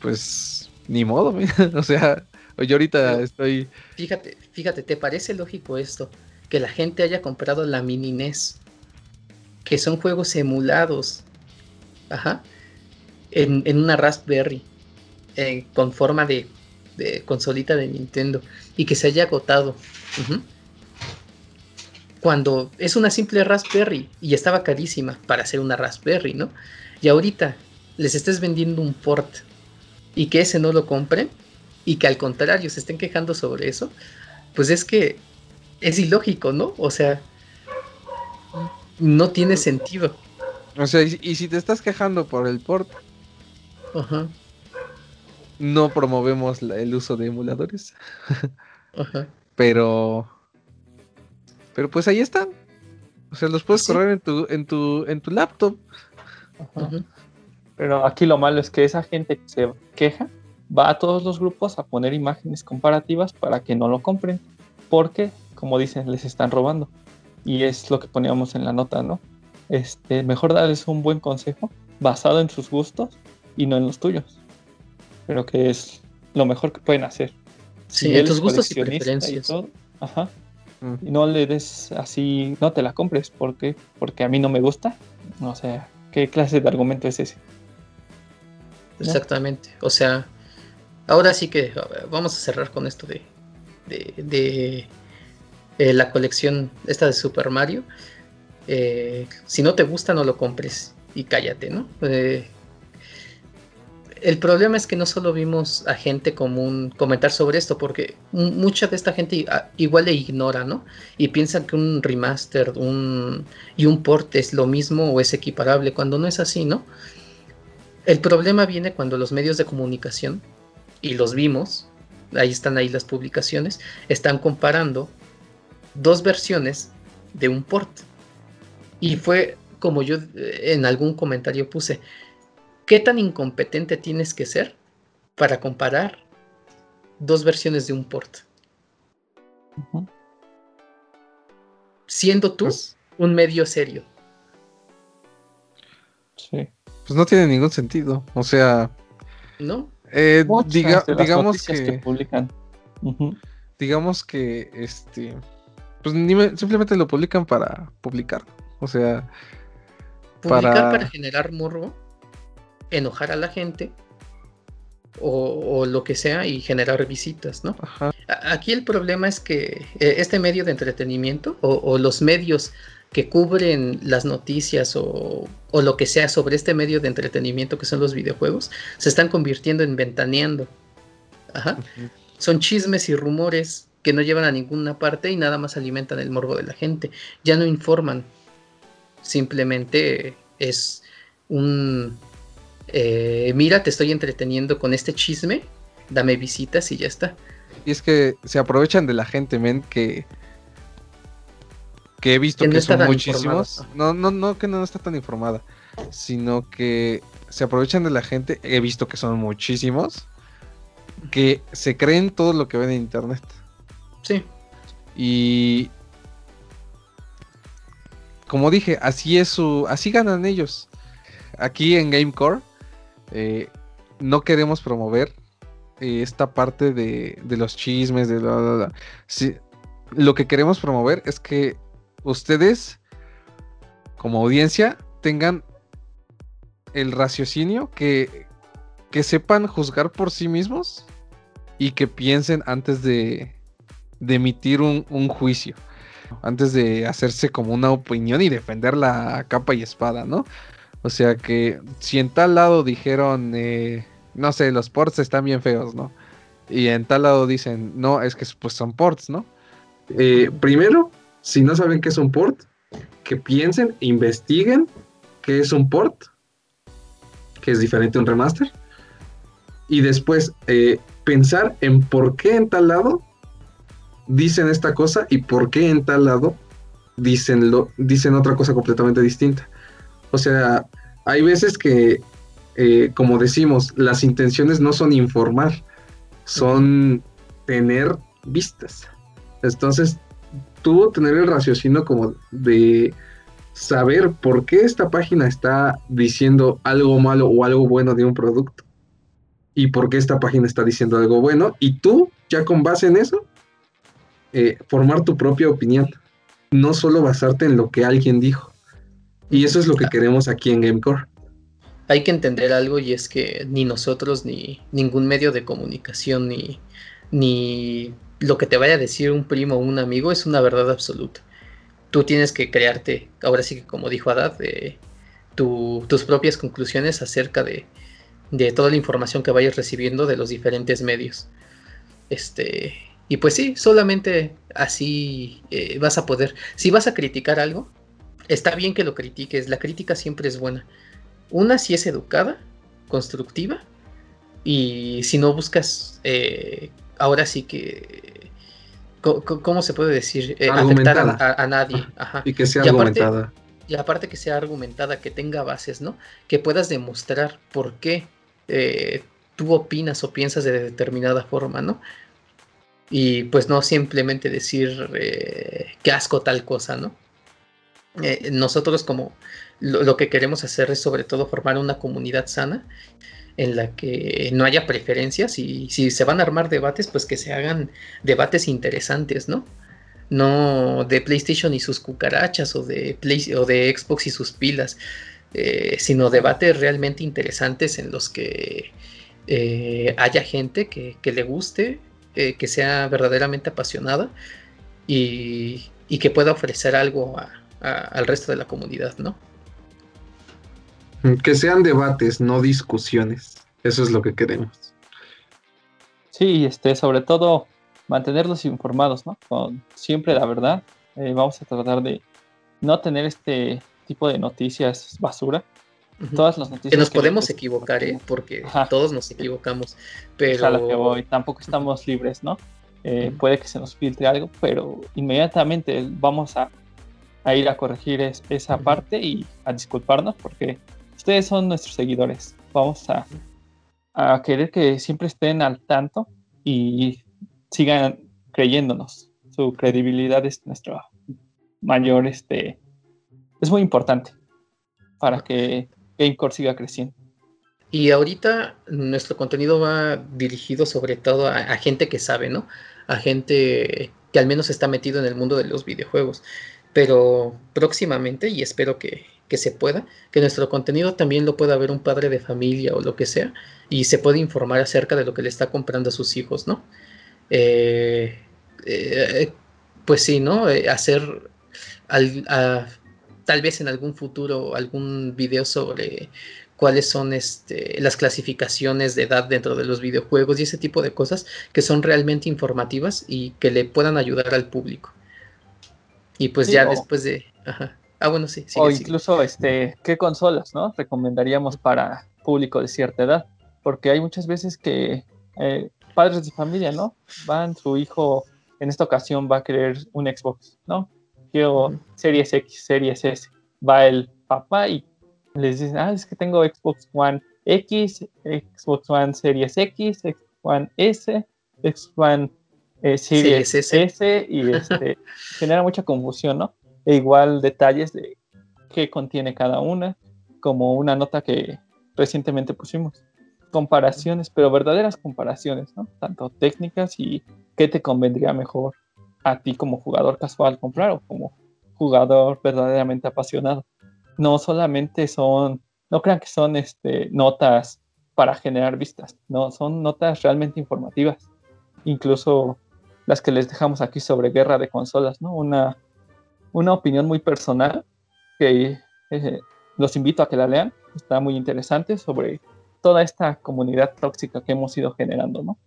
S1: pues ni modo, <laughs> o sea, yo ahorita estoy...
S3: Fíjate, fíjate, ¿te parece lógico esto? Que la gente haya comprado la mini NES, que son juegos emulados, ajá, en, en una Raspberry, eh, con forma de de consolita de Nintendo y que se haya agotado. Cuando es una simple Raspberry y estaba carísima para hacer una Raspberry, ¿no? Y ahorita les estés vendiendo un port y que ese no lo compren y que al contrario se estén quejando sobre eso, pues es que es ilógico, ¿no? O sea, no tiene sentido.
S1: O sea, y, si te estás quejando por el port, Ajá no promovemos el uso de emuladores. <laughs> Pero. Pero pues ahí están. O sea, los puedes correr en tu, en tu, en tu laptop.
S2: Pero aquí lo malo es que esa gente que se queja va a todos los grupos a poner imágenes comparativas para que no lo compren. Porque, como dicen, les están robando. Y es lo que poníamos en la nota, ¿no? Este, mejor darles un buen consejo basado en sus gustos y no en los tuyos. Creo que es lo mejor que pueden hacer.
S3: Sí, en tus gustos y preferencias.
S2: ajá. Y no le des así, no te la compres, porque Porque a mí no me gusta. O sea, ¿qué clase de argumento es ese?
S3: exactamente. O sea, ahora sí que vamos a cerrar con esto de, de, eh, la colección esta de Super Mario. Eh, si no te gusta, no lo compres y cállate, ¿no? Eh, el problema es que no solo vimos a gente común comentar sobre esto, porque mucha de esta gente igual le ignora, ¿no? Y piensan que un remaster un, y un port es lo mismo o es equiparable, cuando no es así, ¿no? El problema viene cuando los medios de comunicación, y los vimos, ahí están ahí las publicaciones, están comparando dos versiones de un port. Y fue como yo eh, en algún comentario puse, ¿qué tan incompetente tienes que ser para comparar dos versiones de un port? Siendo tú pues un medio serio.
S1: Sí. Pues no tiene ningún sentido. O sea.
S3: ¿No?
S1: Eh, digamos que. publican. Digamos que este. Pues simplemente lo publican para publicar. O sea.
S3: Publicar para, para generar morro enojar a la gente o, lo que sea y generar visitas, ¿no? Aquí el problema es que eh, este medio de entretenimiento o, los medios que cubren las noticias o, lo que sea sobre este medio de entretenimiento que son los videojuegos se están convirtiendo en ventaneando. Son chismes y rumores que no llevan a ninguna parte y nada más alimentan el morbo de la gente. Ya no informan. Simplemente es un eh, mira, te estoy entreteniendo con este chisme, dame visitas y ya está.
S1: Y es que se aprovechan de la gente, men, que que he visto que, son muchísimos. No, no, no, que no está tan informada, sino que se aprovechan de la gente, he visto que son muchísimos, que se creen todo lo que ven en internet.
S3: Sí.
S1: Y como dije, así es su, así ganan ellos. Aquí en Gamecore eh, no queremos promover eh, esta parte de, los chismes, de lo que queremos promover es que ustedes, como audiencia, tengan el raciocinio que, que sepan juzgar por sí mismos y que piensen antes de, de emitir un, juicio, antes de hacerse como una opinión y defender la capa y espada, ¿no? O sea que si en tal lado dijeron, eh, no sé, los ports están bien feos, ¿no? Y en tal lado dicen, no, es que pues son ports, ¿no? Eh, primero, si no saben qué es un port, que piensen, investiguen qué es un port, que es diferente a un remaster. Y después eh, pensar en por qué en tal lado dicen esta cosa y por qué en tal lado dicen, lo, dicen otra cosa completamente distinta. O sea, hay veces que, eh, como decimos, las intenciones no son informar, son tener vistas. Entonces, tú tener el raciocinio como de saber por qué esta página está diciendo algo malo o algo bueno de un producto y por qué esta página está diciendo algo bueno y tú ya con base en eso eh, formar tu propia opinión no solo basarte en lo que alguien dijo y eso es lo que queremos aquí en Gamecore.
S3: Hay que entender algo y es que ni nosotros, ni ningún medio de comunicación, ni, ni lo que te vaya a decir un primo o un amigo es una verdad absoluta. Tú tienes que crearte, ahora sí que como dijo Adad, de tus propias conclusiones acerca de, de toda la información que vayas recibiendo de los diferentes medios. Este, y pues sí, solamente así eh, vas a poder. Si vas a criticar algo, está bien que lo critiques, la crítica siempre es buena. Una si es educada, constructiva, y si no buscas, eh, ahora sí que, ¿cómo se puede decir?
S1: Eh, afectar
S3: a, nadie.
S1: Y que sea argumentada.
S3: y aparte que sea argumentada, que tenga bases, ¿no? Que puedas demostrar por qué eh, tú opinas o piensas de determinada forma, ¿no? Y pues no simplemente decir que asco tal cosa, ¿no? Eh, nosotros como lo, que queremos hacer es sobre todo formar una comunidad sana en la que no haya preferencias y si se van a armar debates, pues que se hagan debates interesantes, ¿no? No de PlayStation y sus cucarachas o de, Play, o de Xbox y sus pilas. eh, sino debates realmente interesantes en los que eh, haya gente que, le guste, que sea verdaderamente apasionada y, que pueda ofrecer algo al resto de la comunidad, ¿no?
S1: Que sean debates, no discusiones. Eso es lo que queremos.
S2: Sí, este, sobre todo mantenerlos informados, ¿no? Con siempre la verdad. Eh, vamos a tratar de no tener este tipo de noticias basura. Todas las noticias.
S3: Que nos podemos equivocar, ¿eh? Porque todos nos equivocamos. Pero.
S2: que voy. Tampoco estamos libres, ¿no? Eh, puede que se nos filtre algo, pero inmediatamente vamos a, ir a corregir esa parte y a disculparnos porque ustedes son nuestros seguidores. Vamos a, a querer que siempre estén al tanto y sigan creyéndonos. Su credibilidad es nuestro mayor, este, es muy importante para que GameCore siga creciendo.
S3: Y ahorita nuestro contenido va dirigido sobre todo a, gente que sabe, ¿no? A gente que al menos está metido en el mundo de los videojuegos. Pero próximamente, y espero que, que se pueda, que nuestro contenido también lo pueda ver un padre de familia o lo que sea, y se puede informar acerca de lo que le está comprando a sus hijos, ¿no? Eh, eh, pues sí, ¿no? Eh, hacer tal vez en algún futuro algún video sobre cuáles son este, las clasificaciones de edad dentro de los videojuegos y ese tipo de cosas que son realmente informativas y que le puedan ayudar al público. Y pues ya después de... Ah, bueno, sí.
S2: o incluso, este, ¿qué consolas, no? Recomendaríamos para público de cierta edad. Porque hay muchas veces que padres de familia, ¿no? Van, su hijo en esta ocasión va a querer un Xbox, ¿no? Quiero Series X, Series S. Va el papá y les dice, ah, es que tengo Xbox One X, Xbox One Series X, Xbox One S, Xbox One eh, Series, S. y <laughs> este, genera mucha confusión, ¿no? E igual detalles de qué contiene cada una, como una nota que recientemente pusimos comparaciones, pero verdaderas comparaciones, ¿no? Tanto técnicas y qué te convendría mejor a ti como jugador casual comprar o como jugador verdaderamente apasionado. No solamente son, no crean que son este, notas para generar vistas, no, son notas realmente informativas. Incluso las que les dejamos aquí sobre guerra de consolas, ¿no? Una, una opinión muy personal que eh, los invito a que la lean, está muy interesante sobre toda esta comunidad tóxica que hemos ido generando, ¿no?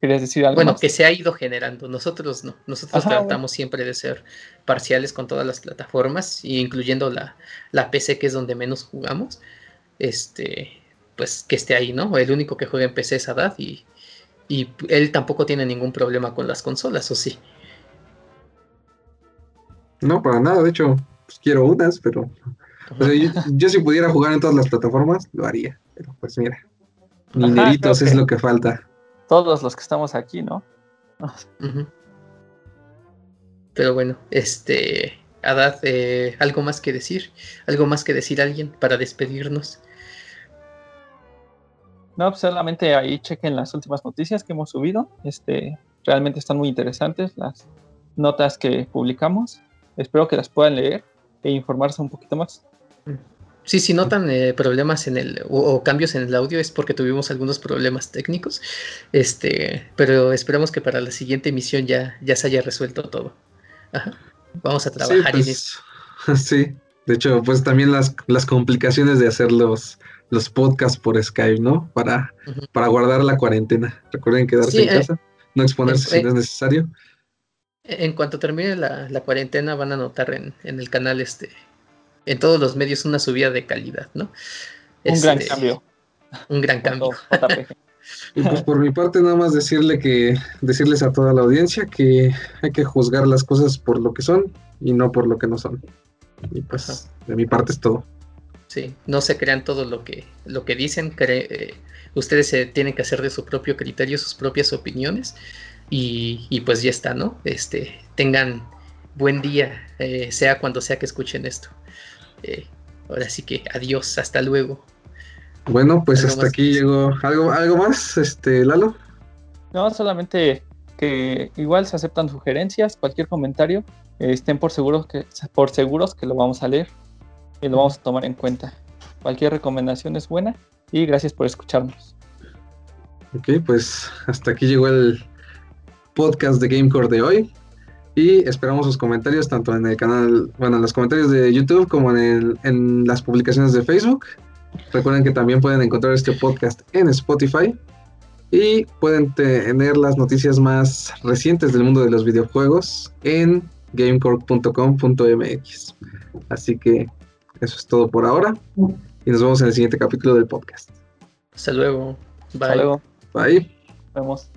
S2: ¿Querías decir algo?
S3: Bueno, que se ha ido generando, nosotros no, nosotros tratamos siempre de ser parciales con todas las plataformas, incluyendo la, la PC que es donde menos jugamos, este, pues que esté ahí, ¿no? El único que juega en PC es Adad y, y él tampoco tiene ningún problema con las consolas, ¿o sí?
S1: No, para nada, de hecho, pues quiero unas, pero yo, si pudiera jugar en todas las plataformas, lo haría. Pero pues mira, mineritos es lo que falta.
S2: Todos los que estamos aquí, ¿no?
S3: Pero bueno, este, Adad, eh, ¿algo más que decir? ¿Algo más que decir a alguien para despedirnos?
S2: No, pues solamente ahí chequen las últimas noticias que hemos subido. Este, realmente están muy interesantes las notas que publicamos. Espero que las puedan leer e informarse un poquito más.
S3: Sí, si notan eh, problemas en el o, cambios en el audio es porque tuvimos algunos problemas técnicos, este, pero esperamos que para la siguiente emisión ya, ya se haya resuelto todo. Vamos a trabajar
S1: en
S3: pues,
S1: eso. <laughs> Sí, de hecho, pues también las, las complicaciones de hacer los, podcasts por Skype, ¿no? Para, para guardar la cuarentena. Recuerden quedarse en eh, casa, no exponerse si no es necesario.
S3: En cuanto termine la, la cuarentena van a notar en, en el canal este en todos los medios una subida de calidad, ¿no?
S2: Un gran este, cambio.
S3: Un gran cambio. <laughs>
S1: Y pues por mi parte nada más decirle que decirles a toda la audiencia que hay que juzgar las cosas por lo que son y no por lo que no son. Y pues de mi parte es todo.
S3: Sí, no se crean todo lo que lo que dicen, eh, ustedes se tienen que hacer de su propio criterio sus propias opiniones y, y pues ya está, ¿no? Este, tengan buen día, eh, sea cuando sea que escuchen esto. Eh, ahora sí que adiós, hasta luego.
S1: Bueno, pues hasta aquí llegó algo, algo más, este Lalo.
S2: No, solamente que igual se aceptan sugerencias, cualquier comentario, estén por seguros que por seguros que lo vamos a leer. Y lo vamos a tomar en cuenta. Cualquier recomendación es buena y gracias por escucharnos.
S1: Ok, pues hasta aquí llegó el podcast de Gamecore de hoy. Y esperamos sus comentarios tanto en el canal, bueno, en los comentarios de YouTube como en, en las publicaciones de Facebook. Recuerden que también pueden encontrar este podcast en Spotify y pueden tener las noticias más recientes del mundo de los videojuegos en gamecore.com.mx. Así que eso es todo por ahora y nos vemos en el siguiente capítulo del podcast.
S3: Hasta luego.
S2: Bye. Hasta luego.
S1: Bye.
S2: Nos vemos.